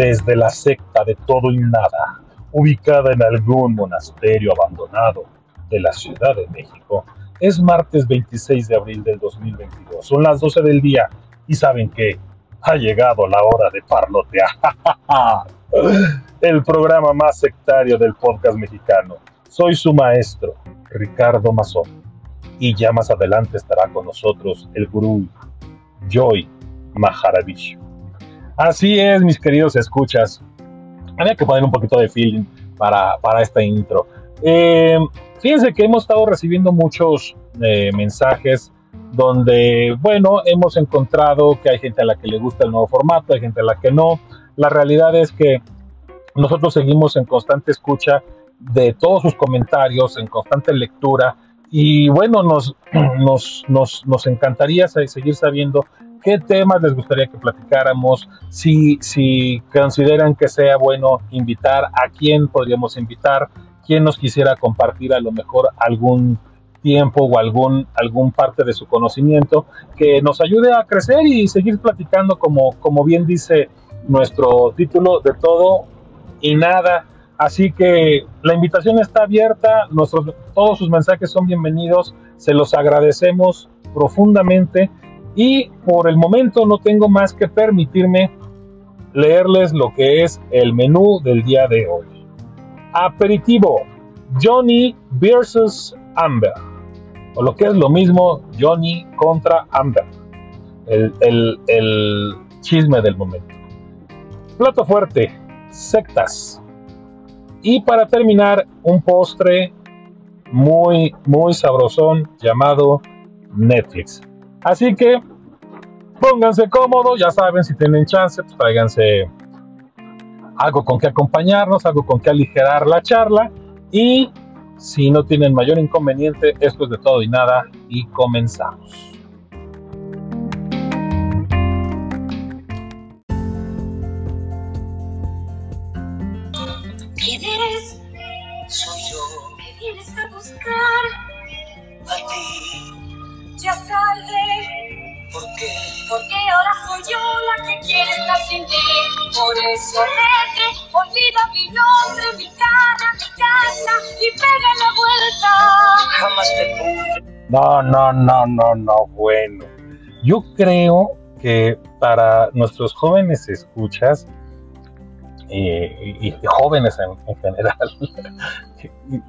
desde la secta de todo y nada, ubicada en algún monasterio abandonado de la Ciudad de México. Es martes 26 de abril del 2022, son las 12 del día y saben que ha llegado la hora de parlotear. El programa más sectario del podcast mexicano. Soy su maestro, Ricardo Mazón. Y ya más adelante estará con nosotros el gurú Joy Maharavish. Así es, mis queridos escuchas. Había que poner un poquito de feeling para, para esta intro. Eh, fíjense que hemos estado recibiendo muchos eh, mensajes donde, bueno, hemos encontrado que hay gente a la que le gusta el nuevo formato, hay gente a la que no. La realidad es que nosotros seguimos en constante escucha de todos sus comentarios, en constante lectura, y bueno, nos, nos, nos, nos encantaría seguir sabiendo qué temas les gustaría que platicáramos, si, si consideran que sea bueno invitar, a quién podríamos invitar, quién nos quisiera compartir a lo mejor algún tiempo o algún, algún parte de su conocimiento que nos ayude a crecer y seguir platicando como, como bien dice nuestro título de todo y nada. Así que la invitación está abierta, todos sus mensajes son bienvenidos, se los agradecemos profundamente y por el momento no tengo más que permitirme leerles lo que es el menú del día de hoy. Aperitivo, Johnny versus Amber, o lo que es lo mismo, Johnny contra Amber, el, chisme del momento. Plato fuerte, sectas. Y para terminar, un postre muy, muy sabrosón llamado Netflix. Así que pónganse cómodos, ya saben, si tienen chance, pues tráiganse algo con que acompañarnos, algo con que aligerar la charla y si no tienen mayor inconveniente, esto es de todo y nada y comenzamos. Por eso vete, olvida mi nombre, mi cara, mi casa y pega la vuelta. Jamás te. No, no, no, no, no, bueno. Yo creo que para nuestros jóvenes escuchas, eh, y, jóvenes en, en general,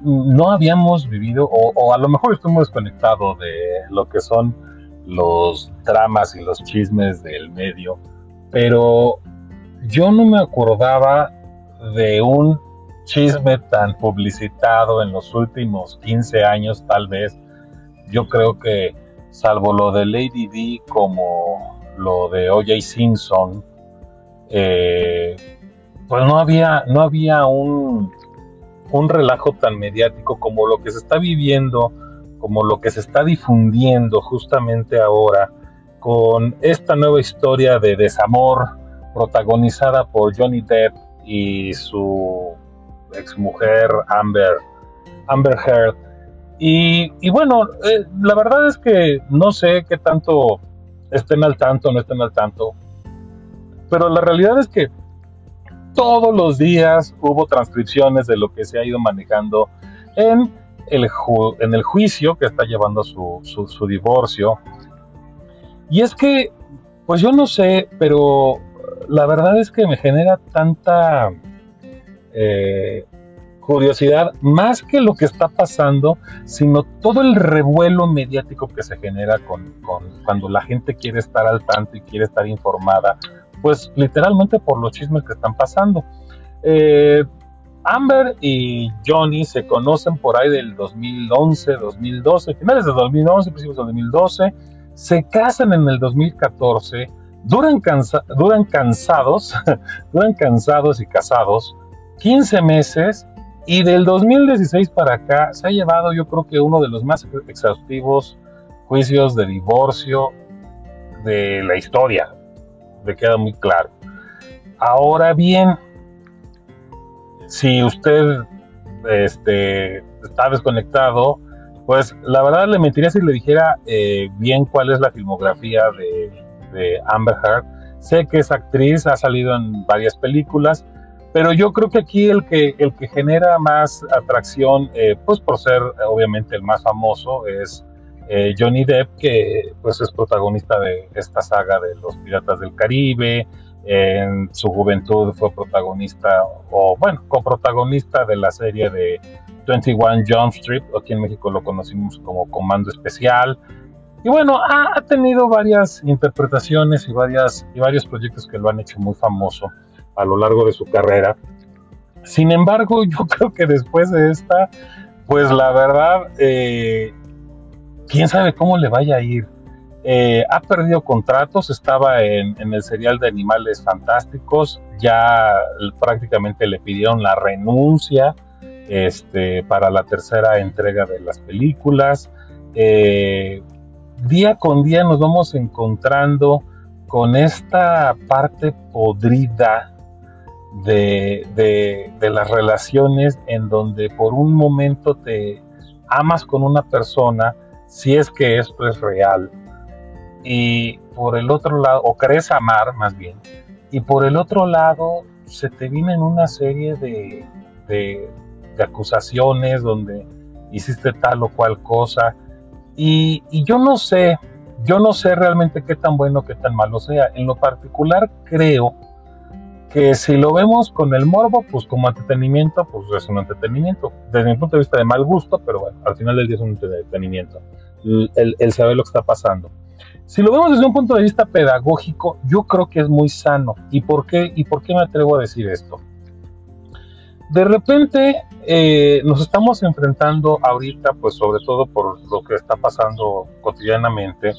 no habíamos vivido, o, o a lo mejor estoy muy desconectado de lo que son los dramas y los chismes del medio, pero yo no me acordaba de un chisme tan publicitado en los últimos 15 años, tal vez. Yo creo que, salvo lo de Lady D como lo de O.J. Simpson, eh, pues no había, no había un, un relajo tan mediático como lo que se está viviendo, como lo que se está difundiendo justamente ahora con esta nueva historia de desamor protagonizada por Johnny Depp y su exmujer Amber, Amber Heard. Y, y bueno, eh, la verdad es que no sé qué tanto estén al tanto no estén al tanto, pero la realidad es que todos los días hubo transcripciones de lo que se ha ido manejando en el, ju- en el juicio que está llevando su, su, su divorcio. Y es que, pues yo no sé, pero la verdad es que me genera tanta eh, curiosidad, más que lo que está pasando, sino todo el revuelo mediático que se genera con, cuando la gente quiere estar al tanto y quiere estar informada, pues literalmente por los chismes que están pasando. Eh, Amber y Johnny se conocen por ahí del 2011, 2012, finales de 2011, principios de 2012, se casan en el 2014, duran, cansa- duran cansados, duran cansados y casados 15 meses y del 2016 para acá se ha llevado yo creo que uno de los más exhaustivos juicios de divorcio de la historia, me queda muy claro. Ahora bien, si usted este, está desconectado, pues la verdad le mentiría si le dijera eh, bien cuál es la filmografía de, de Amber Heard. Sé que es actriz, ha salido en varias películas, pero yo creo que aquí el que, el que genera más atracción, eh, pues por ser obviamente el más famoso, es eh, Johnny Depp, que pues es protagonista de esta saga de los Piratas del Caribe. En su juventud fue protagonista, o bueno, coprotagonista de la serie de 21 Jump Street, aquí en México lo conocimos como Comando Especial. Y bueno, ha, tenido varias interpretaciones y, varias, y varios proyectos que lo han hecho muy famoso a lo largo de su carrera. Sin embargo, yo creo que después de esta, pues la verdad, eh, quién sabe cómo le vaya a ir. Eh, ha perdido contratos, estaba en, el serial de Animales Fantásticos, ya prácticamente le pidieron la renuncia este, para la tercera entrega de las películas. Eh, día con día nos vamos encontrando con esta parte podrida de, de, las relaciones en donde por un momento te amas con una persona, si es que esto es real, y por el otro lado, o crees amar más bien, y por el otro lado se te vienen una serie de, de, de acusaciones donde hiciste tal o cual cosa, y, yo no sé, yo no sé realmente qué tan bueno, qué tan malo sea. En lo particular creo que si lo vemos con el morbo, pues como entretenimiento, pues es un entretenimiento. Desde mi punto de vista de mal gusto, pero bueno, al final del día es un entretenimiento. El, saber lo que está pasando. Si lo vemos desde un punto de vista pedagógico, yo creo que es muy sano. ¿Y por qué, y por qué me atrevo a decir esto? De repente eh, nos estamos enfrentando ahorita, pues sobre todo por lo que está pasando cotidianamente,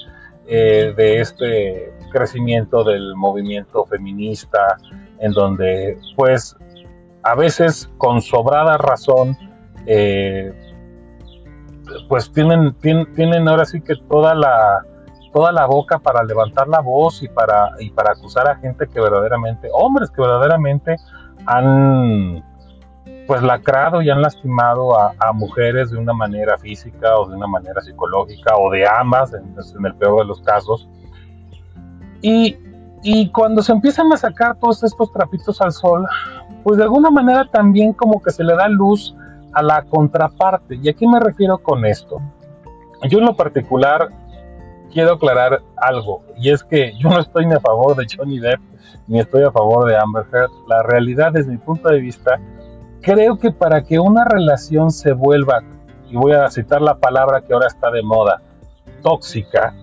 eh, de este crecimiento del movimiento feminista, en donde pues a veces con sobrada razón, eh, pues tienen, tienen, ahora sí que toda la, toda la boca para levantar la voz y para, y para acusar a gente que verdaderamente, hombres que verdaderamente han pues lacrado y han lastimado a, mujeres de una manera física o de una manera psicológica o de ambas, en, el peor de los casos. Y, y, cuando se empiezan a sacar todos estos trapitos al sol, pues de alguna manera también como que se le da luz a la contraparte. ¿Y aquí me refiero con esto? Yo en lo particular quiero aclarar algo, y es que yo no estoy ni a favor de Johnny Depp, ni estoy a favor de Amber Heard. La realidad desde mi punto de vista creo que para que una relación se vuelva, y voy a citar la palabra que ahora está de moda, tóxica,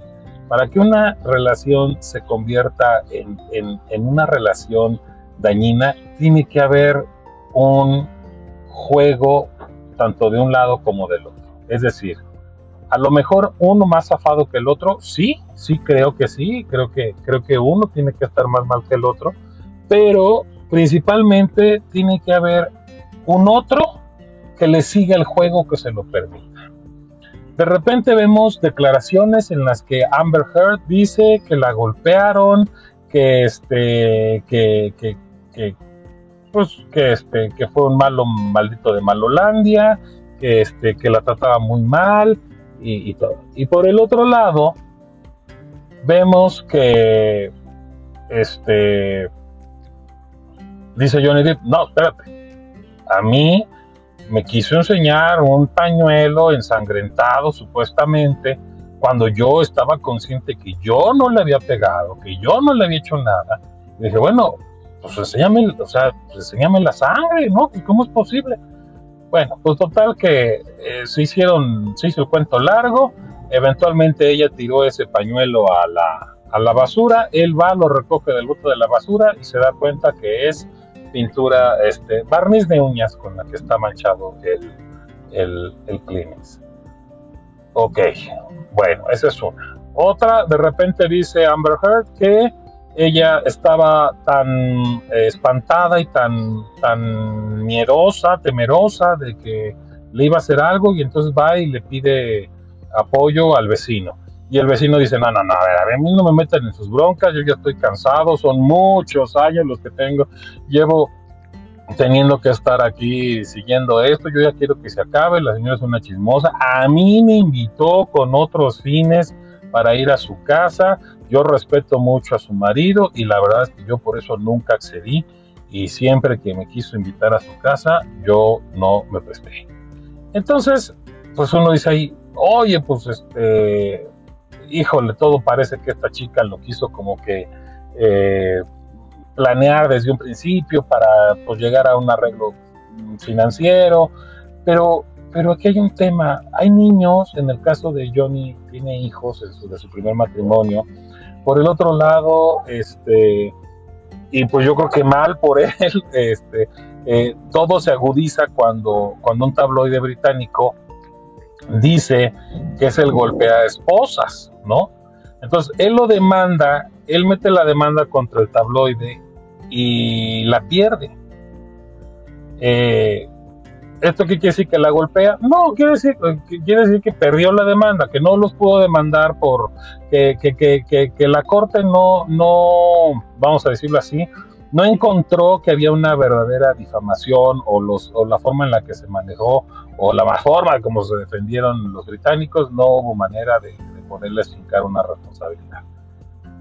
para que una relación se convierta en, en, una relación dañina, tiene que haber un juego tanto de un lado como del otro. Es decir, a lo mejor uno más zafado que el otro, sí, sí creo que sí, creo que, creo que uno tiene que estar más mal que el otro, pero principalmente tiene que haber un otro que le siga el juego que se lo permita. De repente vemos declaraciones en las que Amber Heard dice que la golpearon, que este, que, que, pues que este, que fue un malo maldito de Malolandia, que este, que la trataba muy mal y, y todo. Y por el otro lado vemos que este dice Johnny Depp, no, espérate, a mí me quiso enseñar un pañuelo ensangrentado supuestamente cuando yo estaba consciente que yo no le había pegado, que yo no le había hecho nada. Y dije, bueno, pues enséñame, o sea, pues enséñame la sangre, ¿no? ¿Y cómo es posible? Bueno, pues total que eh, se hicieron, se hizo el cuento largo, eventualmente ella tiró ese pañuelo a la, a la basura, él va, lo recoge del bote de la basura y se da cuenta que es pintura, este, barniz de uñas con la que está manchado el, el, el Kleenex. Ok, bueno, esa es una. Otra, de repente dice Amber Heard que ella estaba tan eh, espantada y tan, tan miedosa, temerosa de que le iba a hacer algo y entonces va y le pide apoyo al vecino. Y el vecino dice, no, no, no, a ver, a, mí no me meten en sus broncas, yo ya estoy cansado, son muchos años los que tengo, llevo teniendo que estar aquí siguiendo esto, yo ya quiero que se acabe, la señora es una chismosa, a mí me invitó con otros fines para ir a su casa. Yo respeto mucho a su marido y la verdad es que yo por eso nunca accedí y siempre que me quiso invitar a su casa, yo no me presté. Entonces, pues uno dice ahí, oye, pues este, híjole, todo parece que esta chica lo quiso como que eh, planear desde un principio para pues, llegar a un arreglo financiero, pero, pero aquí hay un tema, hay niños, en el caso de Johnny tiene hijos de su primer matrimonio, por el otro lado, este, y pues yo creo que mal por él, este, eh, todo se agudiza cuando, cuando un tabloide británico dice que es el golpea esposas, ¿no? Entonces, él lo demanda, él mete la demanda contra el tabloide y la pierde. Eh, ¿Esto qué quiere decir que la golpea? No, quiere decir, que perdió la demanda, que no los pudo demandar por que, que, la corte no, no, vamos a decirlo así, no encontró que había una verdadera difamación o, la forma en la que se manejó o la forma como se defendieron los británicos, no hubo manera de poderles fincar una responsabilidad.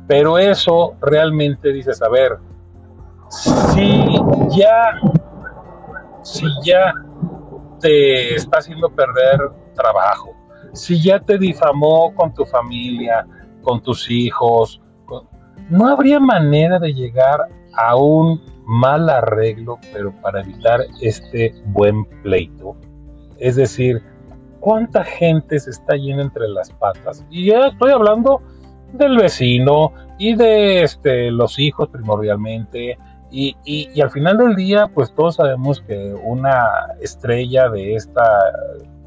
Pero eso realmente dice saber si ya, si ya te está haciendo perder trabajo, si ya te difamó con tu familia, con tus hijos, no habría manera de llegar a un mal arreglo, pero para evitar este buen pleito. Es decir, ¿cuánta gente se está yendo entre las patas? Y ya estoy hablando del vecino y de este, los hijos primordialmente, y, al final del día, pues todos sabemos que una estrella de este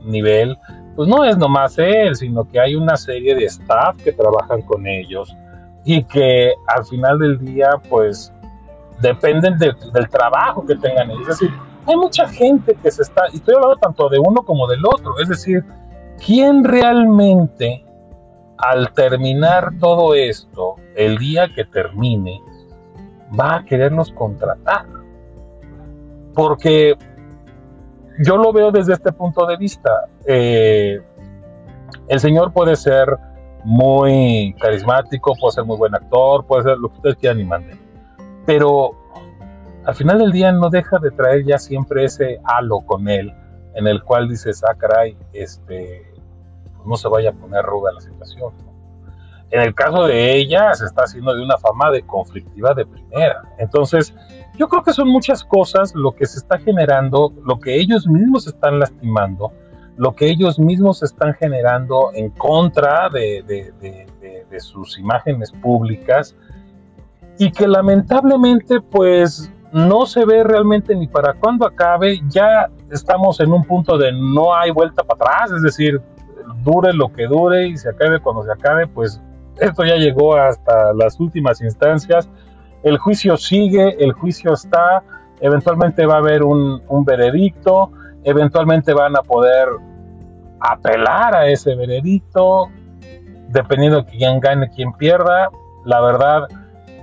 nivel, pues no es nomás él, sino que hay una serie de staff que trabajan con ellos y que al final del día, pues dependen del trabajo que tengan ellos. Es decir, hay mucha gente que se está, y estoy hablando tanto de uno como del otro, es decir, ¿quién realmente al terminar todo esto, el día que termine, va a querernos contratar. Porque yo lo veo desde este punto de vista. Eh, el señor puede ser muy carismático, puede ser muy buen actor, puede ser lo que ustedes quieran y manden. Pero al final del día no deja de traer ya siempre ese halo con él, en el cual dices, ah, caray, este, pues no se vaya a poner ruda la situación. En el caso de ella, se está haciendo de una fama de conflictiva de primera. Entonces, yo creo que son muchas cosas lo que se está generando, lo que ellos mismos están lastimando, lo que ellos mismos están generando en contra de, de sus imágenes públicas y que lamentablemente pues no se ve realmente ni para cuándo acabe. Ya estamos en un punto de no hay vuelta para atrás, es decir, dure lo que dure y se acabe cuando se acabe, pues esto ya llegó hasta las últimas instancias. El juicio sigue, el juicio está, eventualmente va a haber un, veredicto, eventualmente van a poder apelar a ese veredicto, dependiendo de quién gane, quién pierda. La verdad,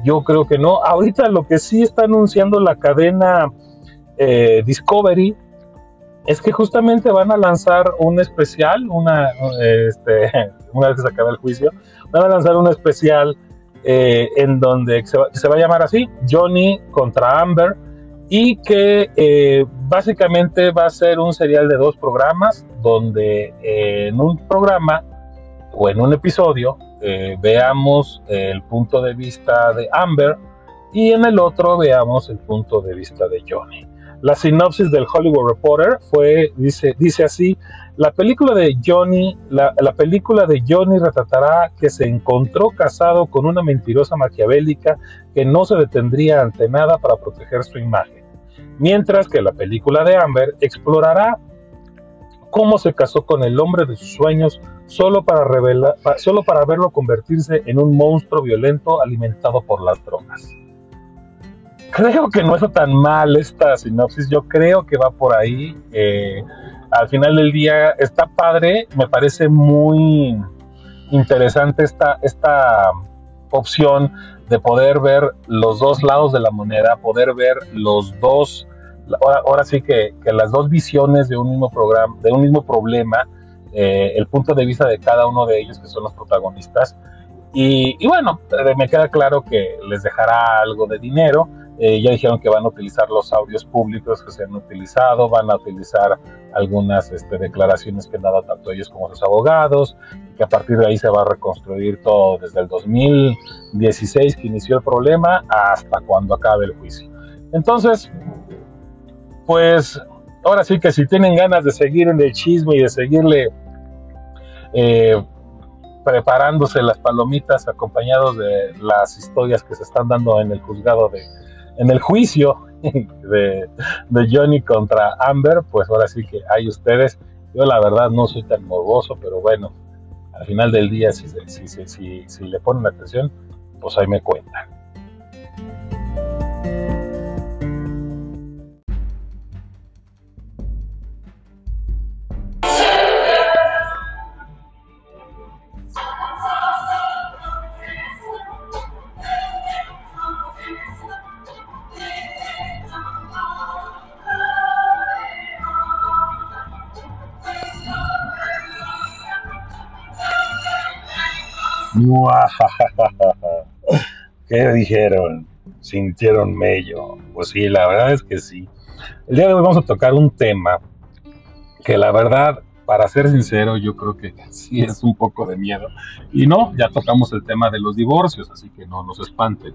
yo creo que no. Ahorita lo que sí está anunciando la cadena eh, Discovery es que justamente van a lanzar un especial, una, este, una vez que se acabe el juicio, van a lanzar un especial eh, en donde se va, a llamar así, Johnny contra Amber, y que eh, básicamente va a ser un serial de dos programas, donde eh, en un programa o en un episodio veamos el punto de vista de Amber y en el otro veamos el punto de vista de Johnny. La sinopsis del Hollywood Reporter fue, dice, dice así, la película de Johnny, la, película de Johnny retratará que se encontró casado con una mentirosa maquiavélica que no se detendría ante nada para proteger su imagen. Mientras que la película de Amber explorará cómo se casó con el hombre de sus sueños solo para, revelar, solo para verlo convertirse en un monstruo violento alimentado por las drogas creo que no es tan mal esta sinopsis, yo creo que va por ahí. Eh, al final del día está padre, me parece muy interesante esta, esta opción de poder ver los dos lados de la moneda, poder ver los dos, ahora, sí que, que, las dos visiones de un mismo programa, de un mismo problema, eh, el punto de vista de cada uno de ellos, que son los protagonistas. Y, y bueno, eh, me queda claro que les dejará algo de dinero. Eh, ya dijeron que van a utilizar los audios públicos que se han utilizado, van a utilizar algunas este, declaraciones que han dado tanto ellos como sus abogados, y que a partir de ahí se va a reconstruir todo desde el 2016 que inició el problema hasta cuando acabe el juicio. Entonces, pues ahora sí que si tienen ganas de seguir en el chisme y de seguirle eh, preparándose las palomitas acompañados de las historias que se están dando en el juzgado de, en el juicio de, Johnny contra Amber, pues ahora sí que hay ustedes. Yo la verdad no soy tan morboso, pero bueno, al final del día si, si, si, si le ponen atención, pues ahí me cuentan. ¿Qué dijeron? ¿Sintieron mello? Pues sí, la verdad es que sí. El día de hoy vamos a tocar un tema que la verdad, para ser sincero, yo creo que sí es un poco de miedo. Y no, ya tocamos el tema de los divorcios, así que no nos espanten.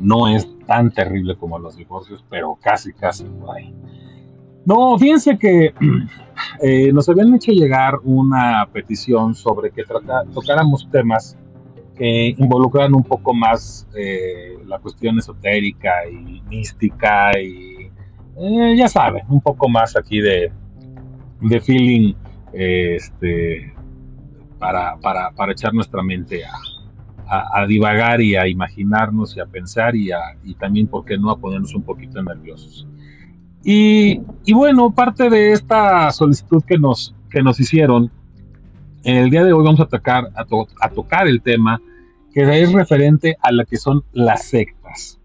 No es tan terrible como los divorcios, pero casi, casi por ahí. No, fíjense que eh, nos habían hecho llegar una petición sobre que tocáramos temas que involucran un poco más eh, la cuestión esotérica y mística y eh, ya saben, un poco más aquí de, de feeling este, para, para, para, echar nuestra mente a, a, divagar y a imaginarnos y a pensar y, a, y también, ¿por qué no?, a ponernos un poquito nerviosos. Y, y bueno, parte de esta solicitud que nos, que nos hicieron el día de hoy vamos a tocar, a, tocar el tema que es referente a lo que son las sectas.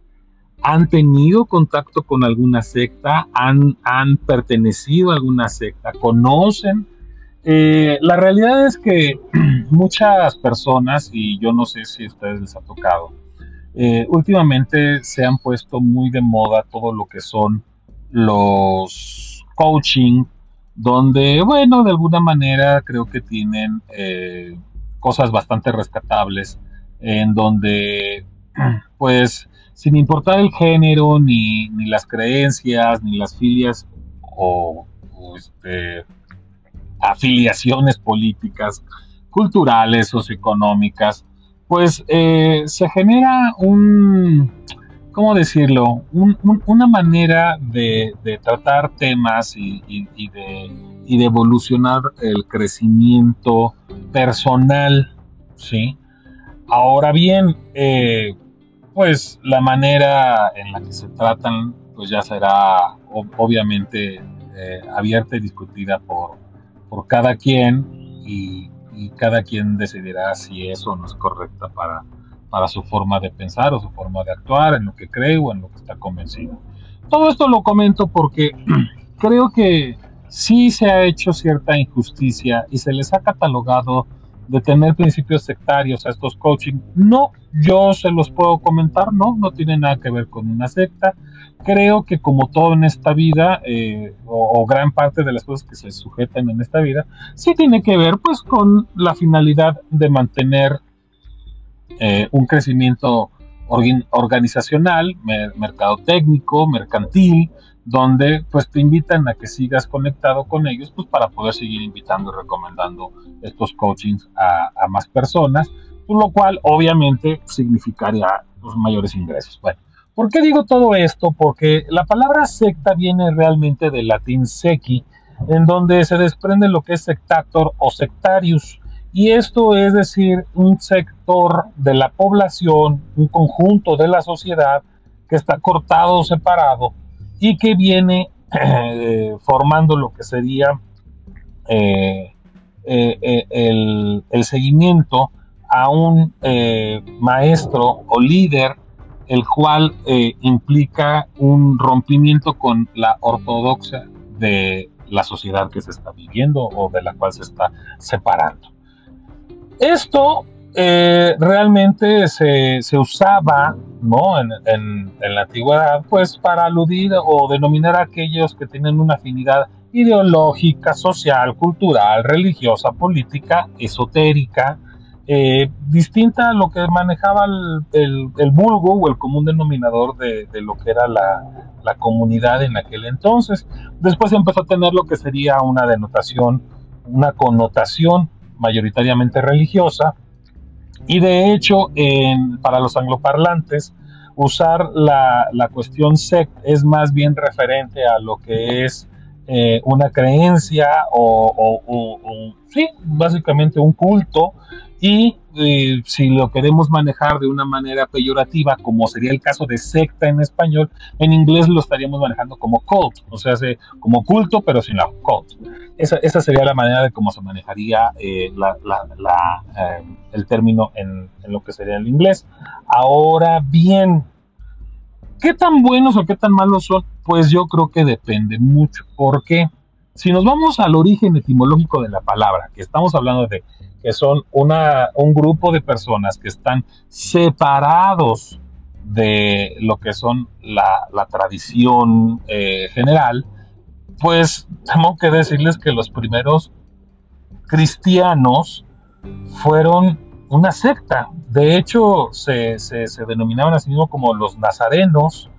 ¿Han tenido contacto con alguna secta? ¿Han, han pertenecido a alguna secta? ¿Conocen? Eh, la realidad es que muchas personas, y yo no sé si a ustedes les ha tocado, eh, últimamente se han puesto muy de moda todo lo que son los coaching donde, bueno, de alguna manera creo que tienen eh, cosas bastante rescatables, en donde, pues, sin importar el género, ni, ni las creencias, ni las filias o, este, afiliaciones políticas, culturales, socioeconómicas, pues eh, se genera un, ¿cómo decirlo? una manera de, tratar temas y, de, evolucionar el crecimiento personal, ¿sí? Ahora bien, eh, pues la manera en la que se tratan, pues ya será obviamente eh, abierta y discutida por, por cada quien y, y cada quien decidirá si eso no es correcta para, para su forma de pensar o su forma de actuar, en lo que cree o en lo que está convencido. Todo esto lo comento porque creo que sí se ha hecho cierta injusticia y se les ha catalogado de tener principios sectarios a estos coaching. No, yo se los puedo comentar, no, no tiene nada que ver con una secta. Creo que como todo en esta vida, eh, o, gran parte de las cosas que se sujetan en esta vida, sí tiene que ver pues con la finalidad de mantener eh, un crecimiento organizacional, mercado técnico, mercantil, donde pues te invitan a que sigas conectado con ellos pues para poder seguir invitando y recomendando estos coachings a, más personas, pues, lo cual obviamente significaría los pues, mayores ingresos. Bueno, ¿por qué digo todo esto? Porque la palabra secta viene realmente del latín sequi, en donde se desprende lo que es sectator o sectarius, y esto es decir, un sector de la población, un conjunto de la sociedad que está cortado o separado y que viene eh, formando lo que sería eh, eh, el, el, seguimiento a un maestro o líder, el cual implica un rompimiento con la ortodoxia de la sociedad que se está viviendo o de la cual se está separando. Esto eh, realmente se, usaba ¿no? En, en, la antigüedad pues para aludir o denominar a aquellos que tienen una afinidad ideológica, social, cultural, religiosa, política, esotérica, eh, distinta a lo que manejaba el, el, vulgo o el común denominador de, lo que era la, la, comunidad en aquel entonces. Después empezó a tener lo que sería una denotación, una connotación mayoritariamente religiosa, y de hecho en, para los angloparlantes, usar la, la cuestión sect es más bien referente a lo que es eh, una creencia o, o, sí, básicamente un culto. Y eh, si lo queremos manejar de una manera peyorativa, como sería el caso de secta en español, en inglés lo estaríamos manejando como cult, o sea, como culto, pero sin la cult. Esa, sería la manera de cómo se manejaría eh, el término en, en lo que sería el inglés. Ahora bien, ¿qué tan buenos o qué tan malos son? Pues yo creo que depende mucho, porque si nos vamos al origen etimológico de la palabra, que estamos hablando de que son un grupo de personas que están separados de lo que son la, tradición eh, general, pues tengo que decirles que los primeros cristianos fueron una secta. De hecho, se, denominaban así mismo como los nazarenos,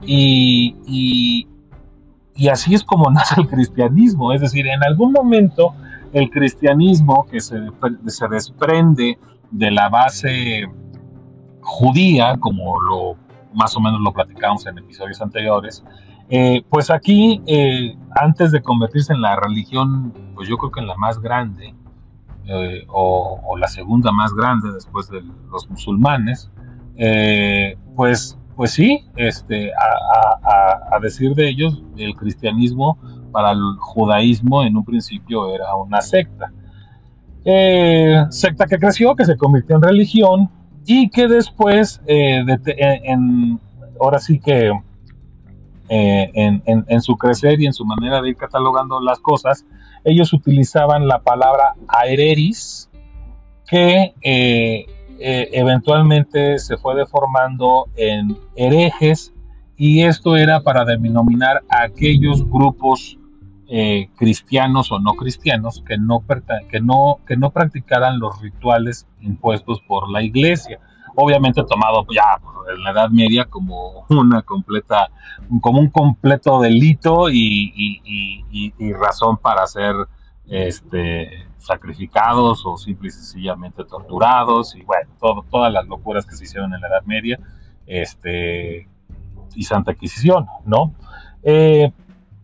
y, así es como nace el cristianismo. Es decir, en algún momento el cristianismo que se, se desprende de la base judía, como lo más o menos lo platicamos en episodios anteriores, eh, pues aquí, eh, antes de convertirse en la religión, pues yo creo que en la más grande, eh, o, la segunda más grande después de los musulmanes, pues pues sí, este, a, decir de ellos, el cristianismo para el judaísmo en un principio era una secta. Eh, secta que creció, que se convirtió en religión y que después, eh, en, ahora sí que eh, en, su crecer y en su manera de ir catalogando las cosas, ellos utilizaban la palabra aereris, que eh, eventualmente se fue deformando en herejes y esto era para denominar a aquellos grupos eh, cristianos o no cristianos que no, que, que no practicaran los rituales impuestos por la iglesia. Obviamente tomado ya en la Edad Media como una completa, como un completo delito y, razón para ser este, sacrificados o simple y sencillamente torturados y bueno, todas las locuras que se hicieron en la Edad Media este, y Santa Inquisición, ¿no? Eh,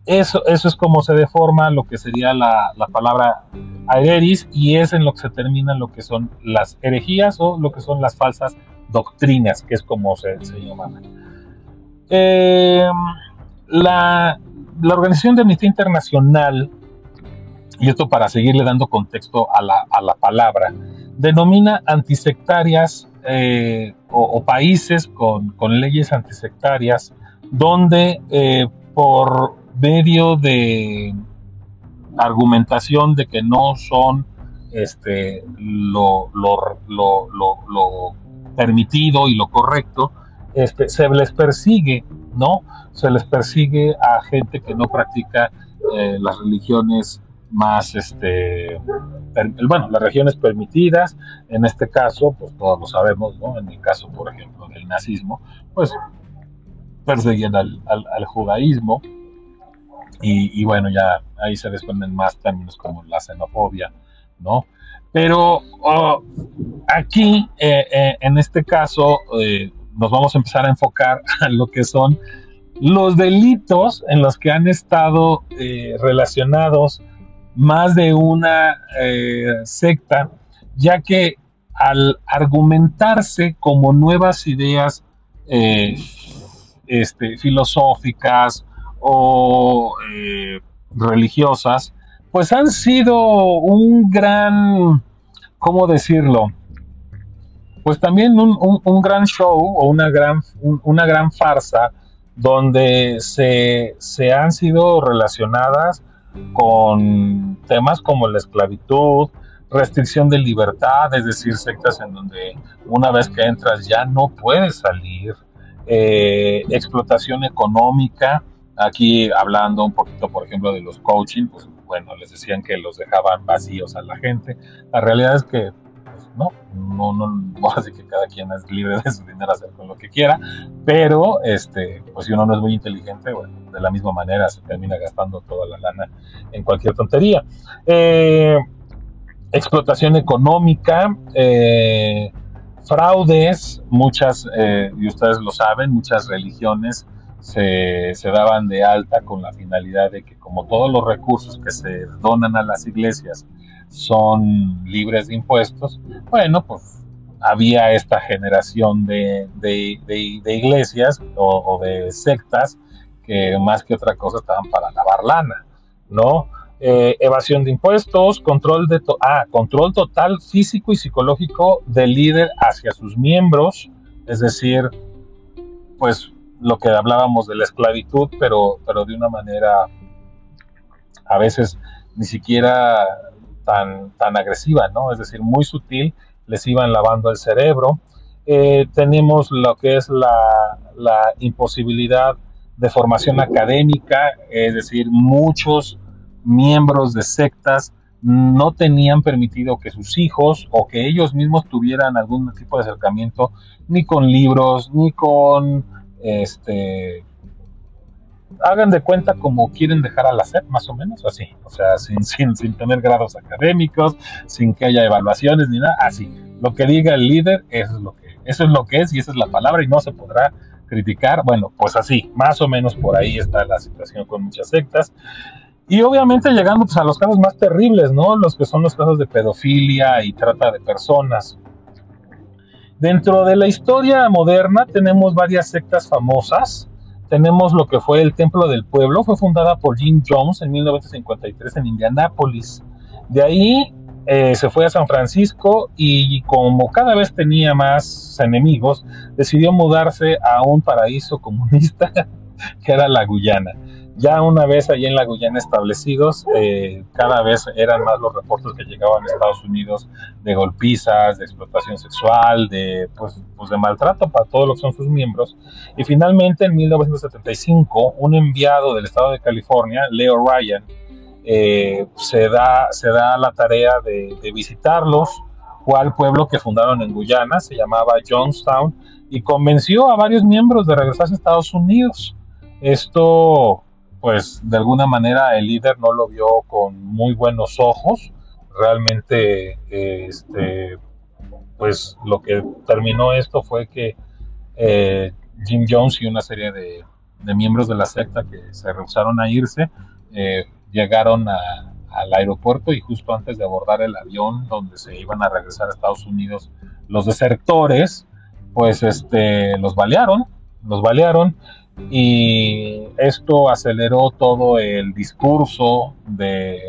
eso, eso es como se deforma lo que sería la, la palabra aereris y es en lo que se termina lo que son las herejías o lo que son las falsas doctrinas, que es como se, se llaman. Eh, la, la Organización de Amnistía Internacional y esto para seguirle dando contexto a la, a la palabra, denomina antisectarias eh, o, países con, con, leyes antisectarias donde eh, por medio de argumentación de que no son este, lo, lo, lo, lo, permitido y lo correcto, este, se les persigue, ¿no? Se les persigue a gente que no practica eh, las religiones más, este, bueno, las regiones permitidas, en este caso, pues todos lo sabemos, ¿no? En el caso, por ejemplo, del nazismo, pues perseguían al, al, judaísmo y, bueno, ya ahí se desprenden más términos como la xenofobia, ¿no? Pero oh, aquí, eh, eh, en este caso, eh, nos vamos a empezar a enfocar a lo que son los delitos en los que han estado relacionados más de una eh, secta, ya que al argumentarse como nuevas ideas eh, este, filosóficas o eh, religiosas, pues han sido un gran, ¿cómo decirlo? Pues también un, gran show o una gran, una gran farsa donde se, se han sido relacionadas con temas como la esclavitud, restricción de libertad, es decir, sectas en donde una vez que entras ya no puedes salir, eh, explotación económica, aquí hablando un poquito, por ejemplo, de los coaching, pues bueno, les decían que los dejaban vacíos a la gente, la realidad es que no, no, no, así que cada quien es libre de su dinero hacer con lo que quiera, pero este, pues si uno no es muy inteligente, bueno, de la misma manera se termina gastando toda la lana en cualquier tontería. Eh, explotación económica, eh, fraudes, muchas, eh, y ustedes lo saben, muchas religiones se, se, daban de alta con la finalidad de que como todos los recursos que se donan a las iglesias son libres de impuestos, bueno, pues había esta generación de, de, iglesias o, de sectas que más que otra cosa estaban para lavar lana, ¿no? Eh, evasión de impuestos, control, de ah, control total físico y psicológico del líder hacia sus miembros, es decir, pues lo que hablábamos de la esclavitud, pero, pero de una manera a veces ni siquiera tan, tan agresiva, ¿no? Es decir, muy sutil, les iban lavando el cerebro. Eh, tenemos lo que es la, la imposibilidad de formación académica, es decir, muchos miembros de sectas no tenían permitido que sus hijos o que ellos mismos tuvieran algún tipo de acercamiento ni con libros, ni con este hagan de cuenta como quieren dejar a la SEP, más o menos así, o sea, sin, sin, sin tener grados académicos, sin que haya evaluaciones ni nada, así. Lo que diga el líder, eso es lo que, eso es lo que es y esa es la palabra y no se podrá criticar. Bueno, pues así, más o menos por ahí está la situación con muchas sectas. Y obviamente llegando pues, a los casos más terribles, ¿no? Los que son los casos de pedofilia y trata de personas. Dentro de la historia moderna tenemos varias sectas famosas. Tenemos lo que fue el Templo del Pueblo, fue fundada por Jim Jones en 1953 en Indianápolis. De ahí eh, se fue a San Francisco y como cada vez tenía más enemigos, decidió mudarse a un paraíso comunista que era la Guyana. Ya una vez allí en la Guyana establecidos, eh, cada vez eran más los reportes que llegaban a Estados Unidos de golpizas, de explotación sexual, de, pues, pues de maltrato para todos los que son sus miembros. Y finalmente en 1975, un enviado del estado de California, Leo Ryan, eh, se, da, se da la tarea de, de visitarlos, fue al pueblo que fundaron en Guyana, se llamaba Johnstown, y convenció a varios miembros de regresarse a Estados Unidos. Esto pues de alguna manera el líder no lo vio con muy buenos ojos. Realmente, este, pues lo que terminó esto fue que eh, Jim Jones y una serie de, miembros de la secta que se rehusaron a irse eh, llegaron al aeropuerto y justo antes de abordar el avión donde se iban a regresar a Estados Unidos los desertores, pues este, los balearon, los balearon y esto aceleró todo el discurso de,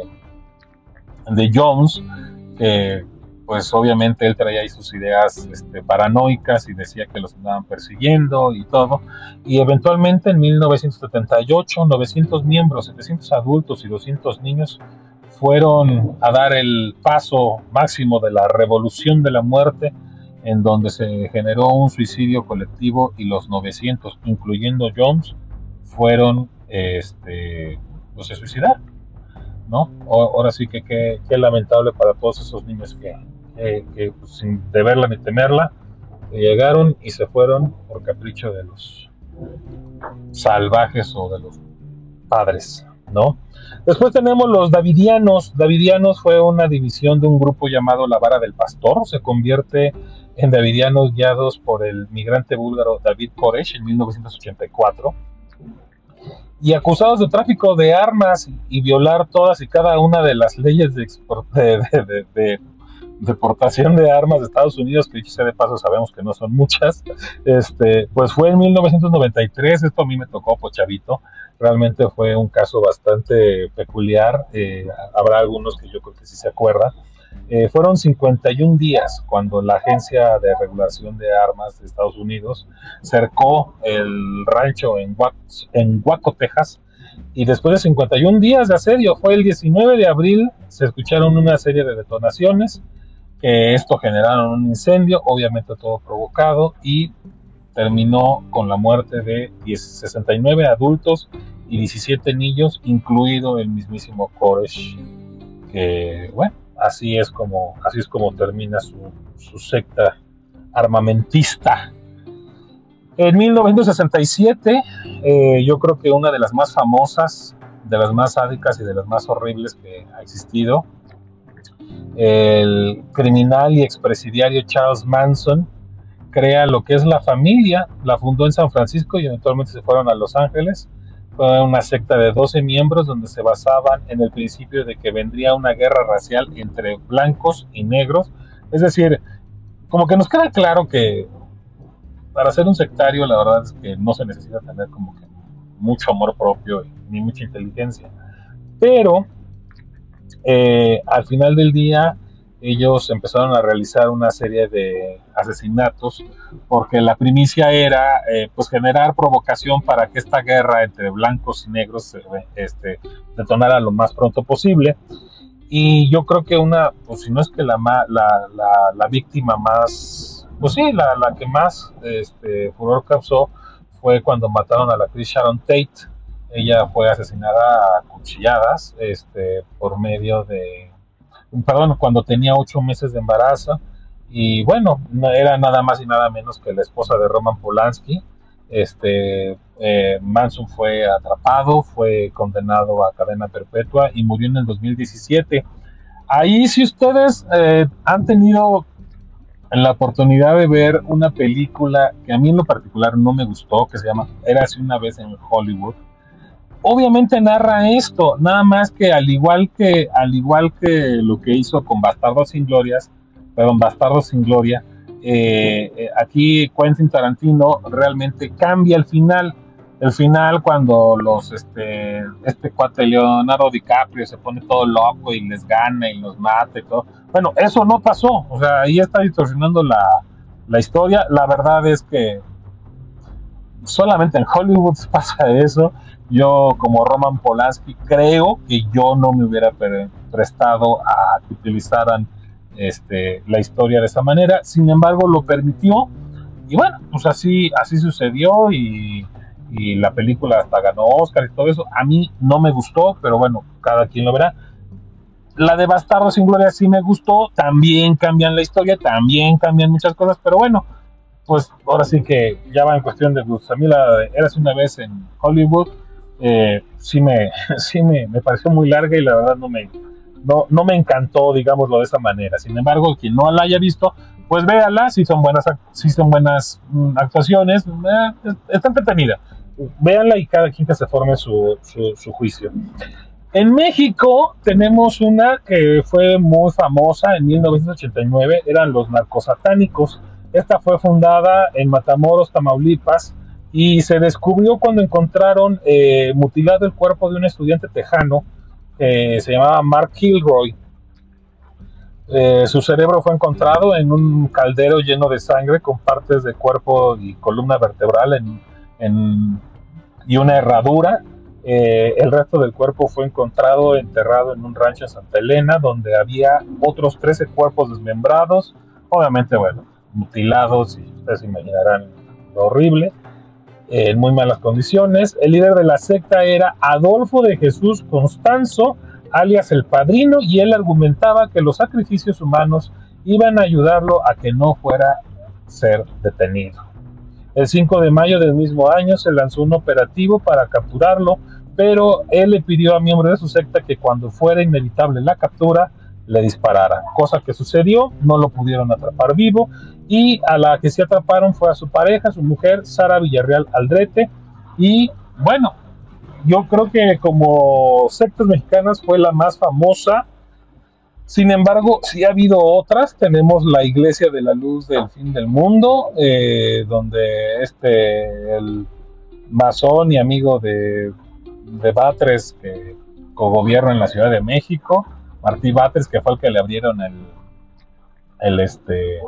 de Jones, que pues obviamente él traía ahí sus ideas este, paranoicas y decía que los andaban persiguiendo y todo. Y eventualmente en 1978, 900 miembros, 700 adultos y 200 niños fueron a dar el paso máximo de la revolución de la muerte en donde se generó un suicidio colectivo y los 900, incluyendo Jones, fueron, este, pues suicidaron, ¿no? Ahora sí que qué lamentable para todos esos niños que, que, pues, sin deberla ni temerla, llegaron y se fueron por capricho de los salvajes o de los padres, ¿no? Después tenemos los Davidianos. Davidianos fue una división de un grupo llamado La Vara del Pastor. Se convierte en Davidianos guiados por el migrante búlgaro David Koresh en 1984 y acusados de tráfico de armas y violar todas y cada una de las leyes de, de, de, deportación de armas de Estados Unidos, que dicho de paso sabemos que no son muchas, este, pues fue en 1993, esto a mí me tocó pochavito, realmente fue un caso bastante peculiar, eh, habrá algunos que yo creo que sí se acuerdan, eh, fueron 51 días cuando la Agencia de Regulación de Armas de Estados Unidos cercó el rancho en Waco, en Texas, y después de 51 días de asedio, fue el 19 de abril, se escucharon una serie de detonaciones, esto generaron un incendio, obviamente todo provocado, y terminó con la muerte de 69 adultos y 17 niños, incluido el mismísimo Koresh, que bueno, así es como, así es como termina su, su secta armamentista. En 1967, eh, yo creo que una de las más famosas, de las más sádicas y de las más horribles que ha existido, el criminal y expresidiario Charles Manson crea lo que es la familia, la fundó en San Francisco y eventualmente se fueron a Los Ángeles. Fue una secta de 12 miembros donde se basaban en el principio de que vendría una guerra racial entre blancos y negros. Es decir, como que nos queda claro que para ser un sectario la verdad es que no se necesita tener como que mucho amor propio ni mucha inteligencia. Pero eh, al final del día ellos empezaron a realizar una serie de asesinatos porque la primicia era eh, pues generar provocación para que esta guerra entre blancos y negros este, detonara lo más pronto posible. Y yo creo que una pues si no es que la, la, la, víctima más pues sí la, la que más este, furor causó fue cuando mataron a la actriz Sharon Tate ella fue asesinada a cuchilladas este, por medio de perdón, cuando tenía ocho meses de embarazo. Y bueno, era nada más y nada menos que la esposa de Roman Polanski. Este, eh, Manson fue atrapado, fue condenado a cadena perpetua y murió en el 2017. Ahí, si ustedes eh, han tenido la oportunidad de ver una película que a mí en lo particular no me gustó, que se llama Era así una vez en Hollywood, obviamente narra esto, nada más que al igual que al igual que lo que hizo con Bastardos sin Glorias, perdón, Bastardos sin Gloria, eh, eh, aquí Quentin Tarantino realmente cambia el final. El final cuando los este este cuate Leonardo DiCaprio se pone todo loco y les gana y los mata y todo. Bueno, eso no pasó. O sea, ahí está distorsionando la, la historia. La verdad es que solamente en Hollywood pasa eso yo como Roman Polanski creo que yo no me hubiera prestado a que utilizaran este, la historia de esa manera, sin embargo lo permitió y bueno, pues así, así sucedió y, la película hasta ganó Oscar y todo eso, a mí no me gustó, pero bueno, cada quien lo verá. La de Bastardo sin Gloria sí me gustó, también cambian la historia, también cambian muchas cosas, pero bueno, pues ahora sí que ya va en cuestión de gustos. A mí la de Eras una vez en Hollywood, eh, sí, me, sí me, pareció muy larga y la verdad no me, no, no me encantó, digámoslo de esa manera. Sin embargo, quien no la haya visto, pues véala, si son buenas, si son buenas mm, actuaciones, eh, está entretenida. Véanla y cada quien que se forme su, su, juicio. En México tenemos una que fue muy famosa en 1989, eran los narcosatánicos. Esta fue fundada en Matamoros, Tamaulipas, y se descubrió cuando encontraron eh, mutilado el cuerpo de un estudiante tejano que se llamaba Mark Kilroy. Eh, su cerebro fue encontrado en un caldero lleno de sangre con partes de cuerpo y columna vertebral y una herradura. Eh, el resto del cuerpo fue encontrado enterrado en un rancho en Santa Elena, donde había otros 13 cuerpos desmembrados, obviamente, bueno, mutilados, y ustedes imaginarán lo horrible en muy malas condiciones. El líder de la secta era Adolfo de Jesús Constanzo, alias el Padrino, y él argumentaba que los sacrificios humanos iban a ayudarlo a que no fuera ser detenido. El 5 de mayo del mismo año se lanzó un operativo para capturarlo, pero él le pidió a miembros de su secta que cuando fuera inevitable la captura, le disparara, cosa que sucedió, no lo pudieron atrapar vivo y a la que se atraparon fue a su pareja, su mujer, Sara Villarreal Aldrete y bueno, yo creo que como sectas mexicanas fue la más famosa, sin embargo, sí ha habido otras, tenemos la Iglesia de la Luz del Fin del Mundo, eh, donde este, el masón y amigo de, de Batres que gobierno en la Ciudad de México, Martí Batres, que fue el que le abrieron el, el este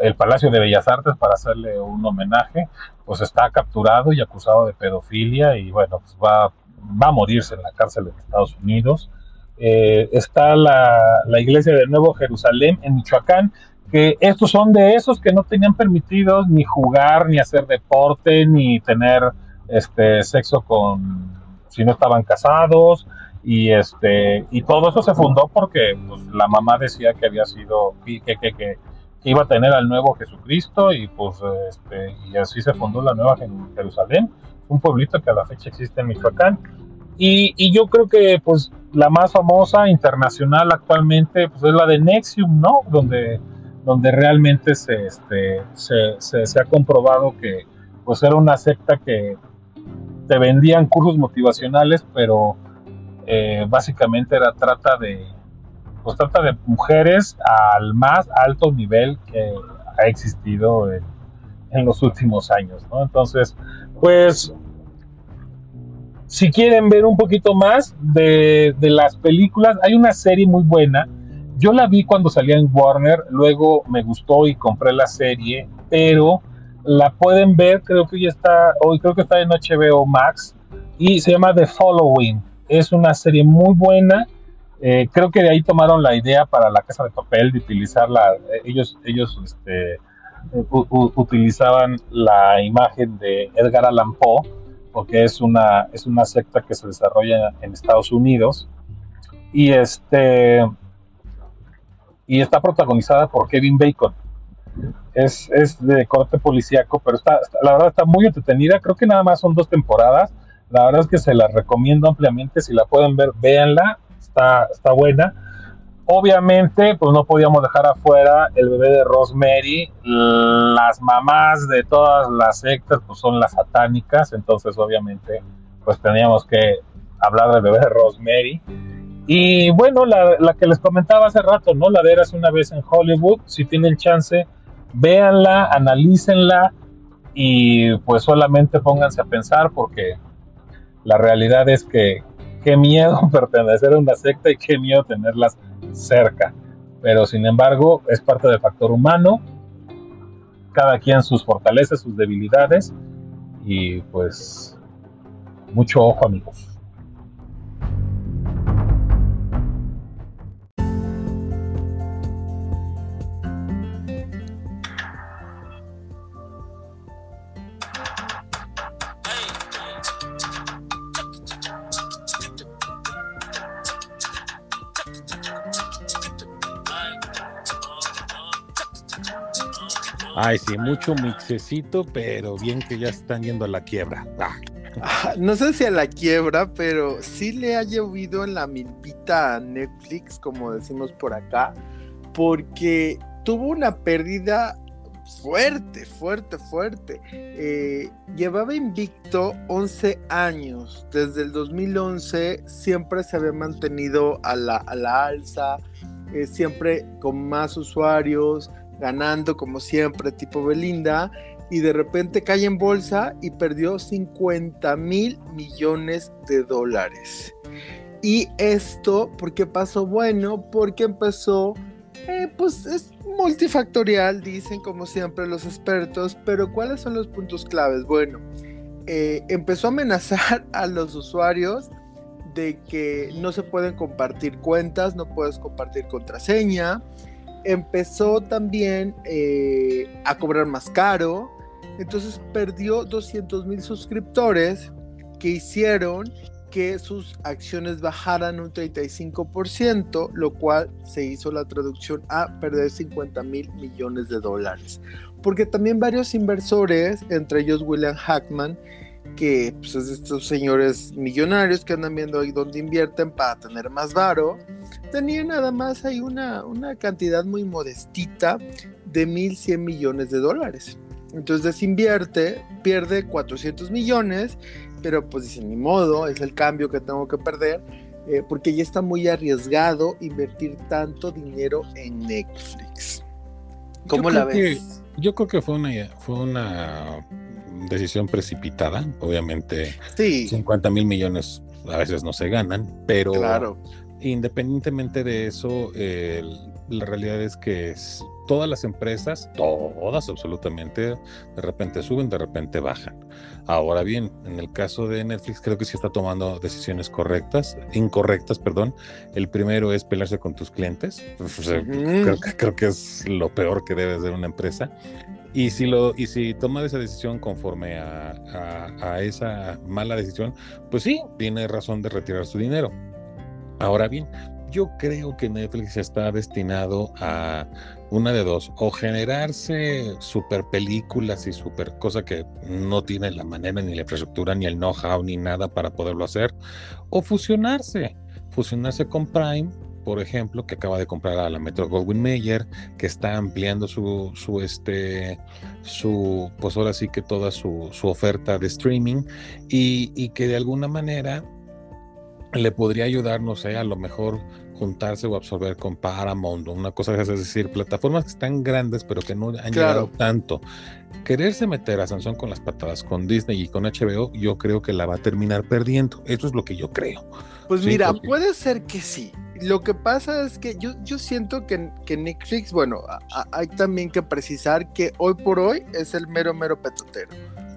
el Palacio de Bellas Artes para hacerle un homenaje, pues está capturado y acusado de pedofilia y bueno, pues va, va a morirse en la cárcel de Estados Unidos. Eh, está la, la, iglesia de Nuevo Jerusalén en Michoacán, que estos son de esos que no tenían permitidos ni jugar, ni hacer deporte, ni tener este sexo con si no estaban casados y este y todo eso se fundó porque pues, la mamá decía que había sido que, que, que, iba a tener al nuevo Jesucristo y pues este y así se fundó la nueva Jerusalén un pueblito que a la fecha existe en Michoacán. Y, y yo creo que pues la más famosa internacional actualmente pues es la de Nexium no donde donde realmente se, este, se, se, ha comprobado que pues era una secta que te vendían cursos motivacionales, pero eh, básicamente era trata de pues trata de mujeres al más alto nivel que ha existido en, los últimos años, ¿no? Entonces, pues si quieren ver un poquito más de, de, las películas, hay una serie muy buena. Yo la vi cuando salía en Warner, luego me gustó y compré la serie, pero la pueden ver, creo que ya está, hoy creo que está en HBO Max, y se llama The Following. Es una serie muy buena. Eh, creo que de ahí tomaron la idea para la casa de papel de utilizarla. Eh, ellos, ellos este, utilizaban la imagen de Edgar Allan Poe, porque es una, es una secta que se desarrolla en Estados Unidos. Y este y está protagonizada por Kevin Bacon. Es, es de corte policíaco, pero está, la verdad está muy entretenida. Creo que nada más son dos temporadas. La verdad es que se la recomiendo ampliamente. Si la pueden ver, véanla. Está, está buena. Obviamente, pues no podíamos dejar afuera el bebé de Rosemary. Las mamás de todas las sectas, pues son las satánicas. Entonces, obviamente, pues teníamos que hablar del bebé de Rosemary. Y bueno, la, la, que les comentaba hace rato, ¿no? La de Eras una vez en Hollywood, si tienen chance, véanla, analícenla y pues solamente pónganse a pensar porque la realidad es que qué miedo pertenecer a una secta y qué miedo tenerlas cerca. Pero sin embargo, es parte del factor humano, cada quien sus fortalezas, sus debilidades y pues mucho ojo amigos. Ay, sí, mucho mixecito, pero bien que ya están yendo a la quiebra. Ah. Ah, no sé si a la quiebra, pero sí le ha llovido en la milpita a Netflix, como decimos por acá, porque tuvo una pérdida fuerte, fuerte, fuerte. Eh, llevaba invicto 11 años. Desde el 2011 siempre se había mantenido a la, a la alza, eh, siempre con más usuarios, ganando como siempre, tipo Belinda, y de repente cae en bolsa y perdió 50 mil millones de dólares. Y esto, ¿por qué pasó? Bueno, porque empezó, eh, pues es multifactorial, dicen como siempre los expertos, pero ¿cuáles son los puntos claves? Bueno, eh, empezó a amenazar a los usuarios de que no se pueden compartir cuentas, no puedes compartir contraseña, empezó también eh, a cobrar más caro, entonces perdió 200 mil suscriptores que hicieron que sus acciones bajaran un 35%, lo cual se hizo la traducción a perder 50 mil millones de dólares. Porque también varios inversores, entre ellos William Hackman, que pues, es estos señores millonarios que andan viendo ahí dónde invierten para tener más varo, tenía nada más ahí una, una cantidad muy modestita de 1.100 millones de dólares. Entonces desinvierte, pierde 400 millones, pero pues dice, ni modo, es el cambio que tengo que perder, eh, porque ya está muy arriesgado invertir tanto dinero en Netflix. ¿Cómo la ves? yo creo que fue una, fue una decisión precipitada, obviamente. Sí. 50 mil millones a veces no se ganan, pero, claro. Independientemente de eso, la realidad es que es- todas las empresas, todas absolutamente, de repente suben, de repente bajan. Ahora bien, en el caso de Netflix creo que sí está tomando decisiones correctas, incorrectas, perdón. El primero es pelearse con tus clientes. O sea, Ujú. creo, creo que es lo peor que debe hacer una empresa. Y si, lo, y si toma esa decisión conforme a, a- a esa mala decisión, pues sí, tiene razón de retirar su dinero. Ahora bien, yo creo que Netflix está destinado a una de dos, o generarse super películas y super cosa que no tiene la manera ni la infraestructura ni el know-how ni nada para poderlo hacer, o fusionarse, fusionarse con Prime, por ejemplo, que acaba de comprar a la Metro Goldwyn Mayer, que está ampliando su, su este, su, pues ahora sí que toda su, su oferta de streaming y, y que de alguna manera le podría ayudar, no sé, a lo mejor juntarse o absorber con Paramount o una cosa que es decir, plataformas que están grandes pero que no han Claro. llegado tanto. Quererse meter a Sansón con las patadas con Disney y con HBO, yo creo que la va a terminar perdiendo. Eso es lo que yo creo. Pues Sí, mira, porque- puede ser que sí. Lo que pasa es que yo, yo siento que, que Netflix, bueno, hay también que precisar que hoy por hoy es el mero, mero petotero.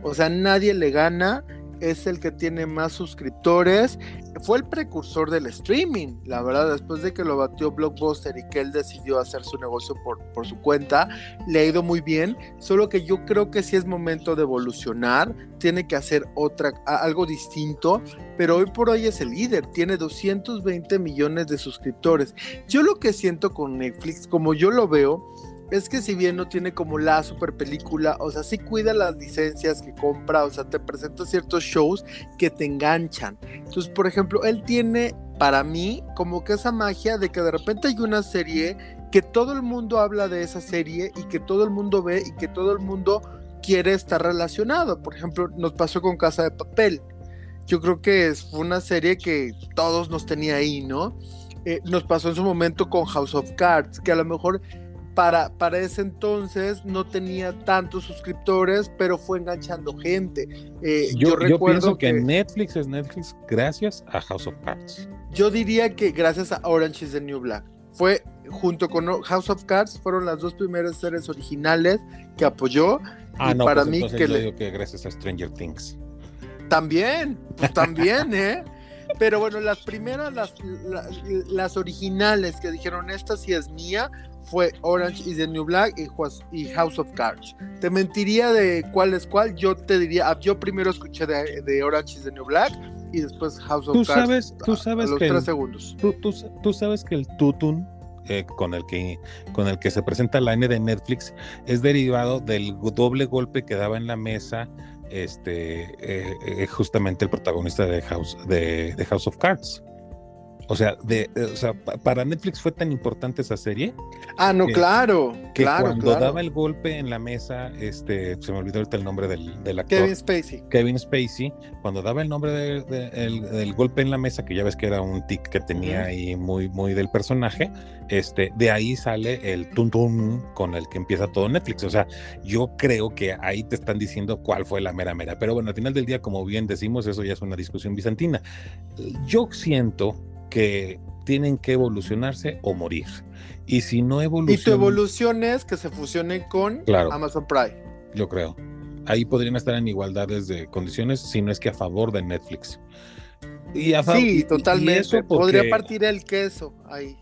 O sea, nadie le gana, es el que tiene más suscriptores. Fue el precursor del streaming, la verdad, después de que lo batió Blockbuster y que él decidió hacer su negocio por, por su cuenta, le ha ido muy bien, solo que yo creo que sí es momento de evolucionar, tiene que hacer otra, algo distinto pero hoy por hoy es el líder, tiene 220 millones de suscriptores. Yo lo que siento con Netflix, como yo lo veo, es que si bien no tiene como la super película, o sea, sí cuida las licencias que compra, o sea, te presenta ciertos shows que te enganchan. Entonces, por ejemplo, él tiene para mí como que esa magia de que de repente hay una serie que todo el mundo habla de esa serie y que todo el mundo ve y que todo el mundo quiere estar relacionado. Por ejemplo, nos pasó con Casa de Papel yo creo que es- una serie que todos nos tenía ahí, ¿no? Eh, nos pasó en su momento con House of Cards, que a lo mejor para, para ese entonces no tenía tantos suscriptores, pero fue enganchando gente. Eh, Yo, yo recuerdo pienso que, Netflix es Netflix gracias a House of Cards. yo diría que gracias a Orange is the New Black. Fue junto con House of Cards, fueron las dos primeras series originales que apoyó. Ah, Y no, para pues mí que yo le- digo que gracias a Stranger Things. También, pues también, ¿eh? Pero bueno, las primeras, las, la- las originales que dijeron esta sí es mía, fue Orange is the New Black y, House of Cards. Te mentiría de cuál es cuál, yo te diría, ah, yo primero escuché de, de Orange is the New Black y después House of Tú Cards. sabes, tú a- a sabes los que el- segundos. tú, tú- tú sabes que el tutun eh, con el que con el que se presenta la N de Netflix es derivado del doble golpe que daba en la mesa este eh, eh, justamente el protagonista de House de, de House of Cards. O sea, de, eh, o sea, pa- para Netflix fue tan importante esa serie Ah, no, que- claro, que claro, cuando claro. daba el golpe en la mesa, este, se me olvidó ahorita el nombre del, del actor. Kevin Spacey. Kevin Spacey, cuando daba el nombre de- de- el, del golpe en la mesa, que ya ves que era un tic que tenía ahí muy, muy del personaje, este, de ahí sale el tum tum con el que empieza todo Netflix. O sea, yo creo que ahí te están diciendo cuál fue la mera mera. Pero bueno, al final del día, como bien decimos, eso ya es una discusión bizantina. Yo siento que tienen que evolucionarse o morir. Y si no Y tu evolucionan, evolución es que se fusione con Claro. Amazon Prime. yo creo. Ahí podrían estar en igualdades de condiciones, si no es que a favor de Netflix. Y a y- y- Sí, y totalmente. eso porque- Podría partir el queso ahí.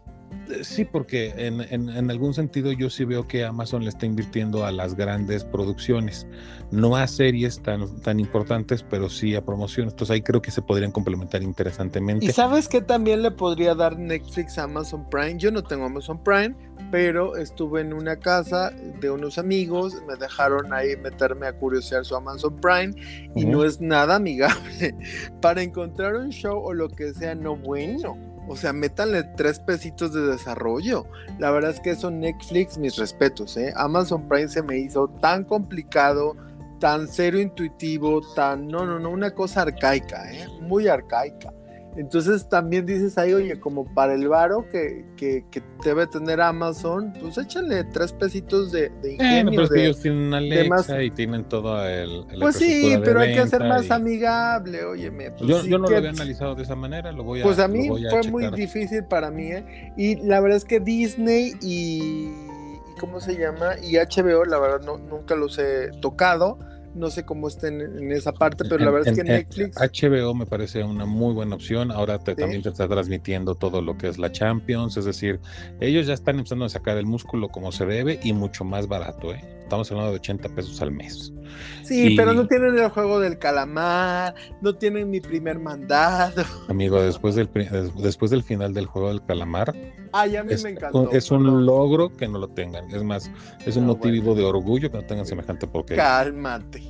Sí, porque en, en- en algún sentido yo sí veo que Amazon le está invirtiendo a las grandes producciones, no a series tan, tan importantes, pero sí a promociones. Entonces ahí creo que se podrían complementar interesantemente. ¿Y sabes qué también le podría dar Netflix a Amazon Prime? Yo no tengo Amazon Prime, pero estuve en una casa de unos amigos, me dejaron ahí meterme a curiosear su Amazon Prime y Ujú. no es nada amigable. Para encontrar un show o lo que sea, no bueno. O sea, métanle tres pesitos de desarrollo. La verdad es que eso Netflix, mis respetos, ¿eh? Amazon Prime se me hizo tan complicado, tan cero intuitivo, tan... No, no, no, una cosa arcaica, ¿eh? Muy arcaica. Entonces también dices ahí, oye, como para el varo que, que, que debe tener Amazon, pues échale tres pesitos de, de Bueno, ingenio. pero es que de- ellos tienen una de más- Alexa y tienen todo el. Pues sí, pero hay que ser más y- amigable, óyeme. Pues, Yo, sí yo no que- lo había analizado de esa manera, lo voy a. Pues a mí a fue muy difícil para mí, ¿eh? Y la verdad es que Disney y, y ¿cómo se llama? Y HBO, la verdad no, nunca los he tocado. No sé cómo estén en esa parte, pero la En- verdad es que en Netflix... HBO me parece una muy buena opción. Ahora te- Sí. también te está transmitiendo todo lo que es la Champions. Es decir, ellos ya están empezando a sacar el músculo como se debe y mucho más barato. ¿eh? Estamos hablando de 80 pesos al mes. Sí, y- pero no tienen el juego del calamar, no tienen mi primer mandado. Amigo, después del, después del final del juego del calamar, Ay, a mí es, me encantó. es un logro que no lo tengan. Es más, es un No, motivo de orgullo que no tengan semejante porque Cálmate,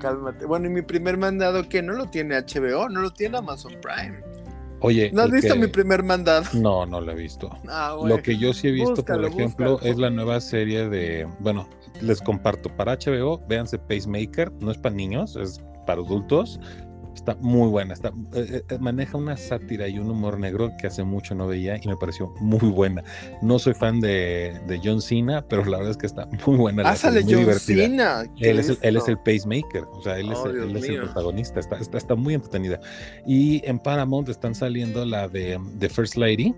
cálmate. Bueno, y mi primer mandado que no lo tiene HBO, no lo tiene Amazon Prime. Oye, ¿No has visto que- mi primer mandado? No, no lo he visto. Ah, bueno. Lo que yo sí he visto, Búscalo, por ejemplo, búscalo. es la nueva serie de, bueno, les comparto, para HBO, véanse Pacemaker, no es para niños, es para adultos, está muy buena, está, eh, eh, maneja una sátira y un humor negro que hace mucho no veía y me pareció muy buena. No soy fan de, de John Cena, pero la verdad es que está muy buena. la Ah, John divertida. Cena. ¿qué Él es, el, él es el pacemaker, o sea, él es, Oh, el, él es el protagonista, está, está, está muy entretenida. Y en Paramount están saliendo la de, de First Lady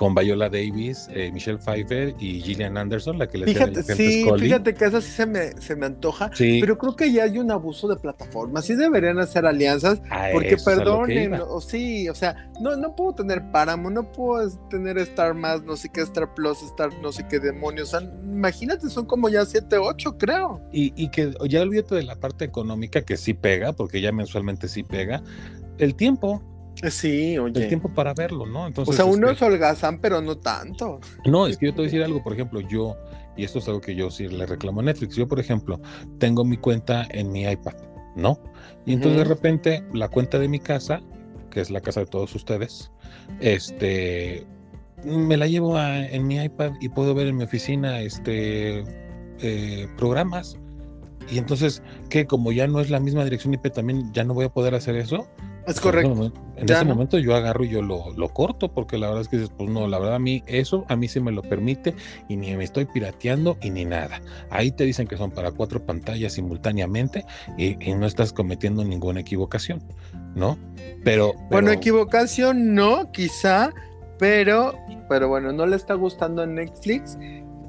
con Viola Davis, eh, Michelle Pfeiffer y Gillian Anderson, la que le Fíjate, sí, Scully. fíjate que esa sí se me, se me antoja, Sí, pero creo que ya hay un abuso de plataformas, sí deberían hacer alianzas, a porque perdonen, o sí, o sea, no, no puedo tener Paramount, no puedo tener Star Más, no sé qué, Star Plus, Star no sé qué demonios, o sea, imagínate, son como ya 7, 8, creo. Y, y que ya olvídate de la parte económica que sí pega, porque ya mensualmente sí pega, el tiempo, Sí, oye. el tiempo para verlo, ¿no? o Entonces, sea, uno este, es holgazán, pero no tanto. No, es que yo te voy a decir algo, por ejemplo, yo, y esto es algo que yo sí le reclamo a Netflix, yo, por ejemplo, tengo mi cuenta en mi iPad, ¿no? Y entonces de repente la cuenta de mi casa, que es la casa de todos ustedes, este, me la llevo a- en mi iPad y puedo ver en mi oficina, este, eh, programas. Y entonces, que como ya no es la misma dirección IP, también ya no voy a poder hacer eso. Es correcto. En ese momento, en Ya ese no. momento yo agarro y yo lo, lo corto, porque la verdad es que dices, pues no, la verdad a mí eso a mí se me lo permite y ni me estoy pirateando y ni nada. Ahí te dicen que son para cuatro pantallas simultáneamente y, y no estás cometiendo ninguna equivocación, ¿no? Pero, Bueno, equivocación no, quizá, pero, pero bueno, no le está gustando a Netflix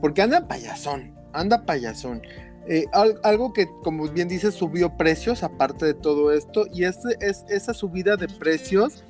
porque anda payasón, anda payasón. Eh, al- algo que, como bien dice, subió precios aparte de todo esto y este, es, esa subida de precios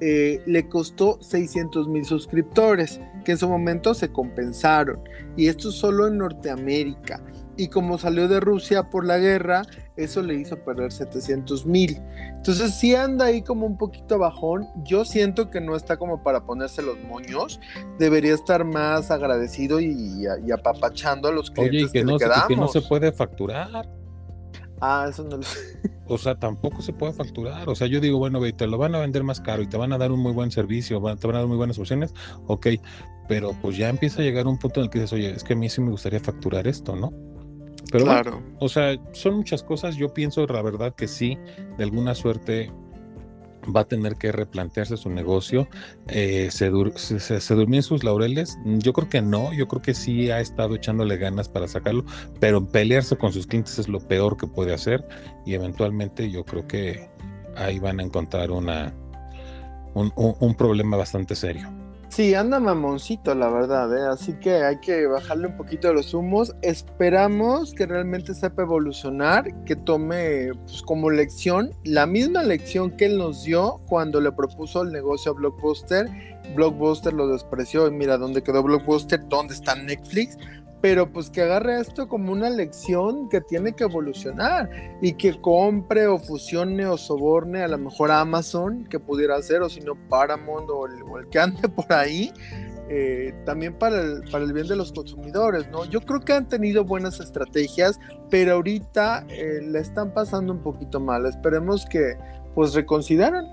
eh, le costó 600 mil suscriptores que en su momento se compensaron. Y esto solo en Norteamérica y como salió de Rusia por la guerra, eso le hizo perder 700 mil. Entonces sí anda ahí como un poquito bajón. Yo siento que no está como para ponerse los moños. Debería estar más agradecido y, y apapachando a los clientes oye, y que, que, no, le quedamos. que no se puede facturar. Ah, eso no lo sé. O sea, tampoco se puede facturar. O sea, yo digo, bueno, güey, te lo van a vender más caro y te van a dar un muy buen servicio, te van a dar muy buenas opciones, ok, pero pues ya empieza a llegar un punto en el que dices, oye, es que a mí sí me gustaría facturar esto, ¿no? Pero bueno, claro. o sea, son muchas cosas. Yo pienso, la verdad, que sí, de alguna suerte va a tener que replantearse su negocio. Eh, se, dur- se, se- se durmió en sus laureles. Yo creo que no, yo creo que sí ha estado echándole ganas para sacarlo, pero pelearse con sus clientes es lo peor que puede hacer y eventualmente yo creo que ahí van a encontrar una, un, un- un problema bastante serio. Sí, anda mamoncito, la verdad, ¿eh? así que hay que bajarle un poquito los humos. Esperamos que realmente sepa evolucionar, que tome pues, como lección la misma lección que él nos dio cuando le propuso el negocio a Blockbuster. Blockbuster lo despreció y mira dónde quedó Blockbuster, dónde está Netflix. Pero pues que agarre esto como una lección que tiene que evolucionar y que compre o fusione o soborne a lo mejor a Amazon que pudiera hacer o si no Paramount o el, o el que ande por ahí eh, también para el, para el bien de los consumidores, ¿no? Yo creo que han tenido buenas estrategias, pero ahorita eh, le están pasando un poquito mal. Esperemos que pues reconsideren,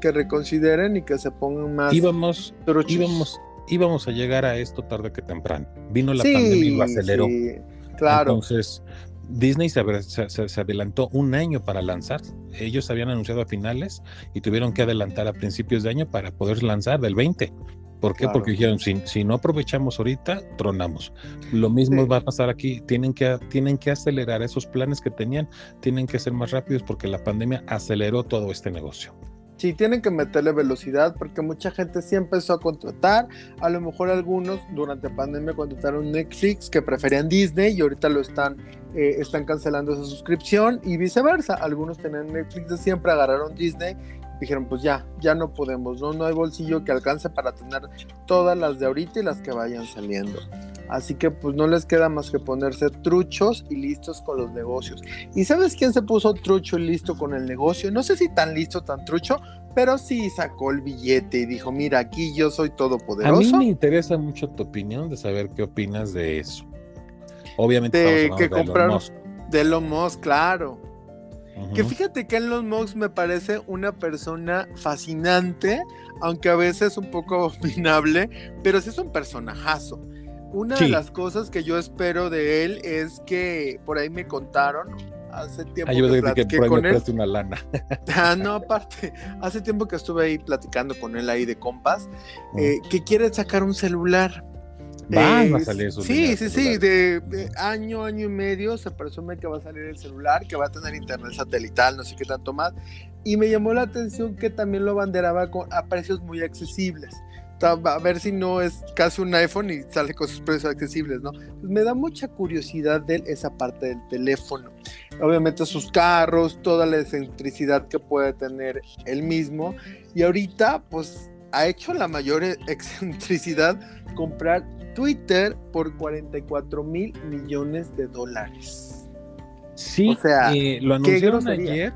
que reconsideren y que se pongan más Íbamos, truchos. íbamos, íbamos a llegar a esto tarde que temprano. Vino la Sí, pandemia y lo aceleró. sí, claro. Entonces, Disney se, adelantó un año para lanzar. Ellos habían anunciado a finales y tuvieron que adelantar a principios de año para poder lanzar del 20. ¿Por qué? Claro. Porque dijeron, si, si no aprovechamos ahorita, tronamos. Lo mismo Sí. va a pasar aquí. Tienen que, tienen que acelerar esos planes que tenían, tienen que ser más rápidos porque la pandemia aceleró todo este negocio. Sí, tienen que meterle velocidad porque mucha gente sí empezó a contratar. A lo mejor algunos durante pandemia contrataron Netflix que preferían Disney y ahorita lo están, eh, están cancelando esa suscripción y viceversa. Algunos tenían Netflix de siempre, agarraron Disney dijeron pues ya, ya no podemos, ¿no? No hay bolsillo que alcance para tener todas las de ahorita y las que vayan saliendo. Así que pues no les queda más que ponerse truchos y listos con los negocios. ¿Y sabes quién se puso trucho y listo con el negocio? No sé si tan listo, tan trucho, pero sí sacó el billete y dijo, mira, aquí yo soy A mí todopoderoso. me interesa mucho tu opinión de saber qué opinas de eso. Obviamente De que Elon compraron- Musk. De Elon Musk, claro. Que fíjate que Elon Musk me parece una persona fascinante, aunque a veces un poco abominable, pero sí es un personajazo. Una de las cosas que yo espero de él es que por ahí me contaron hace tiempo que que por ahí con me él. una lana. Ah, no, aparte, hace tiempo que estuve ahí platicando con él ahí de compas, Mm. eh, que quiere sacar un celular. Van Eh, a salir esos Sí, sí, sí, de, de año, año y medio se presume que va a salir el celular, que va a tener internet satelital, no sé qué tanto más. Y me llamó la atención que también lo abanderaba con, a precios muy accesibles. A ver si no es casi un iPhone y sale con sus precios accesibles, ¿no? Pues me da mucha curiosidad de esa parte del teléfono. Obviamente sus carros, toda la excentricidad que puede tener él mismo. Y ahorita, pues, ha hecho la mayor e- excentricidad comprar Twitter por 44 mil millones de dólares. Sí, O sea, eh, lo anunciaron ayer,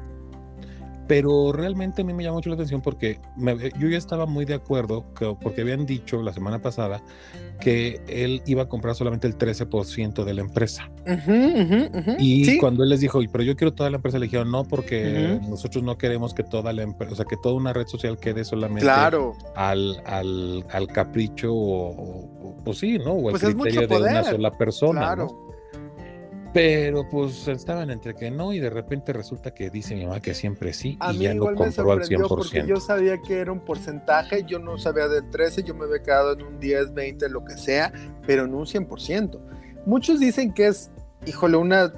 pero realmente a mí me llamó mucho la atención porque me- yo ya estaba muy de acuerdo, que- porque habían dicho la semana pasada que él iba a comprar solamente el 13% de la empresa. Y Sí, cuando él les dijo, pero yo quiero toda la empresa, le dijeron, no, porque nosotros no queremos que toda la empresa, o sea, que toda una red social quede solamente claro. al, al, al capricho o, o- o- pues sí, ¿no? O al Pues es mucho criterio de una sola persona, Claro. ¿no? Pero pues estaban entre que no y de repente resulta que dice mi mamá que siempre sí A y mí ya lo igual me compró al sorprendió porque 100%. yo sabía que era un porcentaje, yo no sabía del 13, yo me había quedado en un 10, 20, lo que sea, pero en un 100%. Muchos dicen que es, híjole, una,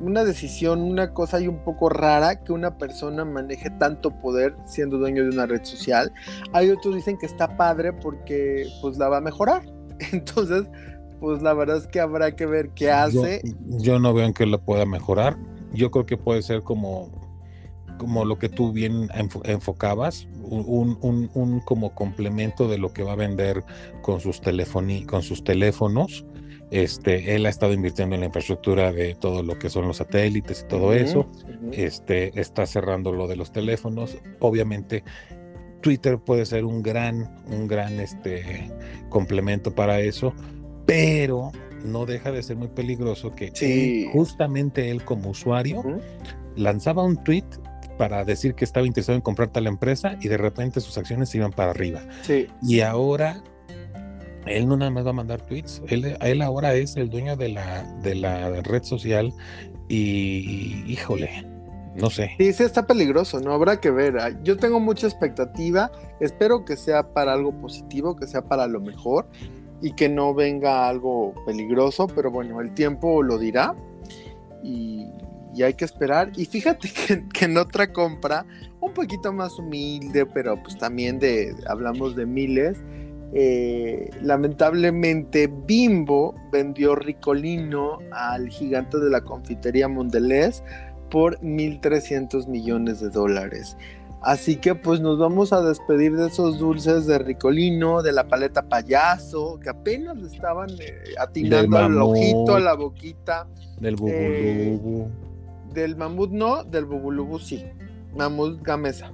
una decisión, una cosa ahí un poco rara que una persona maneje tanto poder siendo dueño de una red social. Hay otros dicen que está padre porque pues la va a mejorar. Entonces, pues la verdad es que habrá que ver qué hace. Yo, yo no veo en que lo pueda mejorar. Yo creo que puede ser como, como lo que tú bien enfo- enfocabas, un, un- un como complemento de lo que va a vender con sus, con sus teléfonos. Este, él ha estado invirtiendo en la infraestructura de todo lo que son los satélites y todo eso. este, está cerrando lo de los teléfonos. Obviamente, Twitter puede ser un gran, un gran este, complemento para eso, pero no deja de ser muy peligroso que Sí. justamente él como usuario lanzaba un tweet para decir que estaba interesado en comprar tal empresa y de repente sus acciones se iban para arriba. Sí, Y ahora él no nada más va a mandar tweets, él, él ahora es el dueño de la, de la red social y híjole, no sé. Sí, sí está peligroso, ¿no? Habrá que ver. Ah, Yo tengo mucha expectativa. Espero que sea para algo positivo, que sea para lo mejor y que no venga algo peligroso, pero bueno, el tiempo lo dirá y, hay que esperar. Y fíjate que, que en otra compra, un poquito más humilde, pero pues también de, hablamos de miles, eh, lamentablemente Bimbo vendió Ricolino al gigante de la confitería Mondelez por 1.300 millones de dólares. Así que pues nos vamos a despedir de esos dulces de Ricolino, de la paleta payaso, que apenas le estaban eh, atinando al ojito, a la boquita. Del Eh, bubulubu. Del mamut no, del bubulubu sí. Mamut gamesa.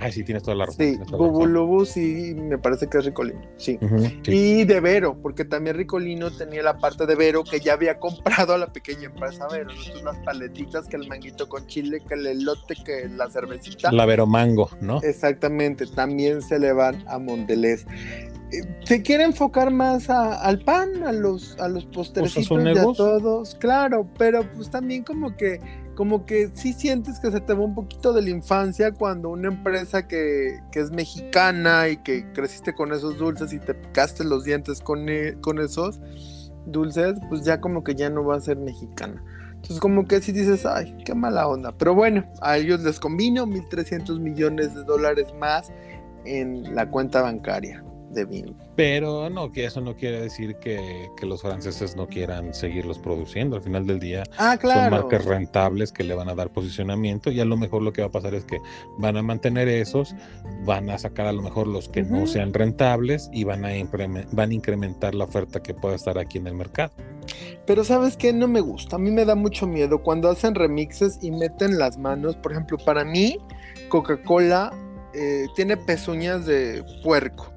Ay, sí, tienes toda la razón. Sí, bubulubu sí, me parece que es Ricolino, sí. Y de Vero, porque también Ricolino tenía la parte de Vero que ya había comprado a la pequeña empresa Vero. ¿no? Entonces, las paletitas, que el manguito con chile, que el elote, que la cervecita. La Veromango, ¿no? Exactamente, también se le van a Mondelez. eh, se quiere enfocar más a- al pan, a los, a los y a todos, claro, pero pues también como que, como que sí sientes que se te va un poquito de la infancia cuando una empresa que, que es mexicana y que creciste con esos dulces y te picaste los dientes con, e- con esos dulces, pues ya como que ya no va a ser mexicana. Entonces como que si dices, ay, qué mala onda. Pero bueno, a ellos les convino 1.300 millones de dólares más en la cuenta bancaria de Bimbo. Pero no, que eso no quiere decir que, que los franceses no quieran seguirlos produciendo. Al final del día Ah, son claro. marcas rentables que le van a dar posicionamiento y a lo mejor lo que va a pasar es que van a mantener esos, van a sacar a lo mejor los que no sean rentables y van a, van a incrementar la oferta que pueda estar aquí en el mercado. Pero sabes qué, no me gusta. A mí me da mucho miedo cuando hacen remixes y meten las manos. Por ejemplo, para mí, Coca-Cola eh, tiene pezuñas de puerco.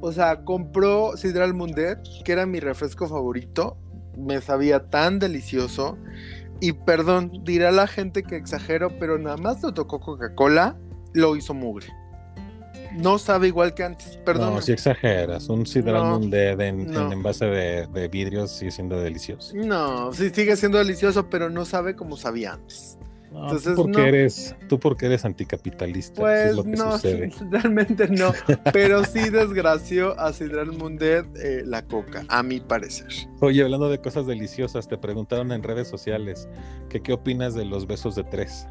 O sea, compró Sidral Mundet, que era mi refresco favorito. Me sabía tan delicioso. Y perdón, dirá la gente que exagero, pero nada más lo tocó Coca-Cola, lo hizo mugre. No sabe igual que antes, perdón. No, si exageras, un Sidral No, Mundet en, no. en envase de, de vidrios sigue siendo delicioso. No, sí sigue siendo delicioso, pero no sabe como sabía antes. No, Entonces, tú porque no. eres, tú porque eres anticapitalista, eso Pues es lo que no, sucede. realmente no, pero sí desgració a Sidral Mundet eh, la coca, a mi parecer. Oye, hablando de cosas deliciosas, te preguntaron en redes sociales que qué opinas de los besos de tres.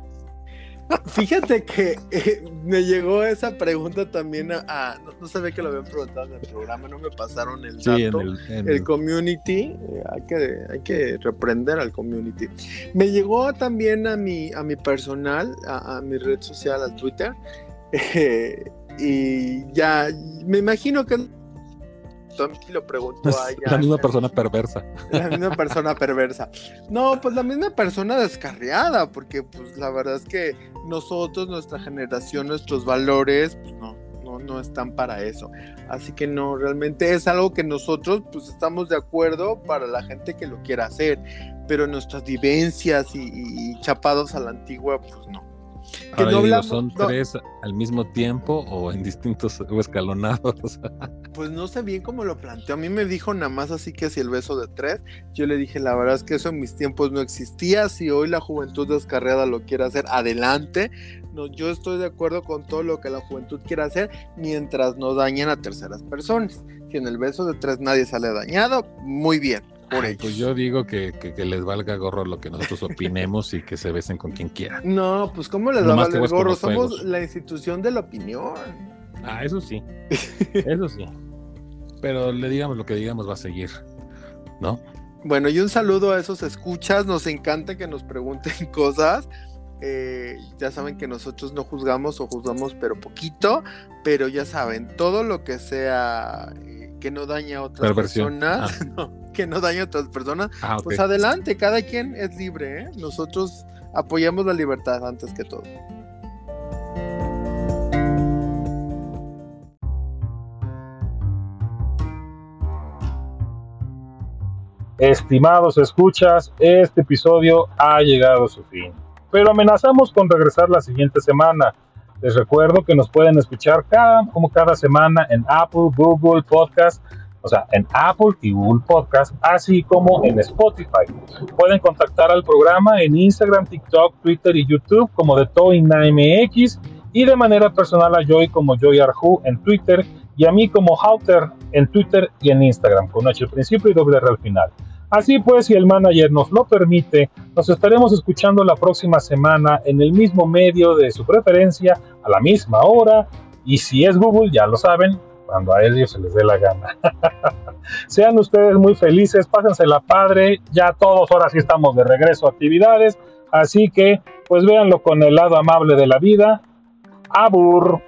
Fíjate que eh, me llegó esa pregunta también a, a- no, no sabía que lo habían preguntado en el programa, no me pasaron el dato. Sí, en el, en el el- community, eh, hay, que, hay que reprender al community. Me llegó también a mi, a mi personal, a, a mi red social, a Twitter, eh, y ya, me imagino que Tommy lo preguntó a ella. la misma persona perversa. La misma persona perversa. No, pues la misma persona descarriada, porque pues la verdad es que nosotros, nuestra generación, nuestros valores, pues no, no, no están para eso. Así que no, realmente es algo que nosotros pues estamos de acuerdo para la gente que lo quiera hacer, pero nuestras vivencias y chapados a la antigua, pues no. Que Ahora no yo digo, hablamos- ¿son no. tres al mismo tiempo o en distintos o escalonados? Pues no sé bien cómo lo planteó. A mí me dijo nada más así que si el beso de tres. Yo le dije, la verdad es que eso en mis tiempos no existía. Si hoy la juventud descarriada lo quiere hacer, adelante. No, yo estoy de acuerdo con todo lo que la juventud quiera hacer mientras no dañen a terceras personas. Si en el beso de tres nadie sale dañado, muy bien. Por ellos. pues yo digo que, que- que les valga gorro lo que nosotros opinemos y que se besen con quien quieran. No, pues ¿cómo les va a valer gorro? Somos la institución de la opinión. Ah, eso sí. Eso sí. Pero le digamos lo que digamos va a seguir. ¿No? Bueno, y un saludo a esos escuchas. Nos encanta que nos pregunten cosas. Eh, ya saben que nosotros no juzgamos o juzgamos pero poquito, pero ya saben, todo lo que sea que no dañe a otras Perversión. personas, no, que no dañe a otras personas, Ah, pues adelante, cada quien es libre, ¿eh? Nosotros apoyamos la libertad antes que todo. Estimados escuchas, este episodio ha llegado a su fin, pero amenazamos con regresar la siguiente semana. Les recuerdo que nos pueden escuchar cada, como cada semana en Apple, Google Podcast, o sea, en Apple y Google Podcast, así como en Spotify. Pueden contactar al programa en Instagram, TikTok, Twitter y YouTube como de MX y de manera personal a Joy como Joy Arju en Twitter y a mí como Hauter en Twitter y en Instagram con H al principio y doble R al final. Así pues, si el manager nos lo permite, nos estaremos escuchando la próxima semana en el mismo medio de su preferencia, a la misma hora, y si es Google, ya lo saben, cuando a ellos se les dé la gana. Sean ustedes muy felices, pásensela padre, ya todos ahora sí estamos de regreso a actividades, así que pues véanlo con el lado amable de la vida. Abur.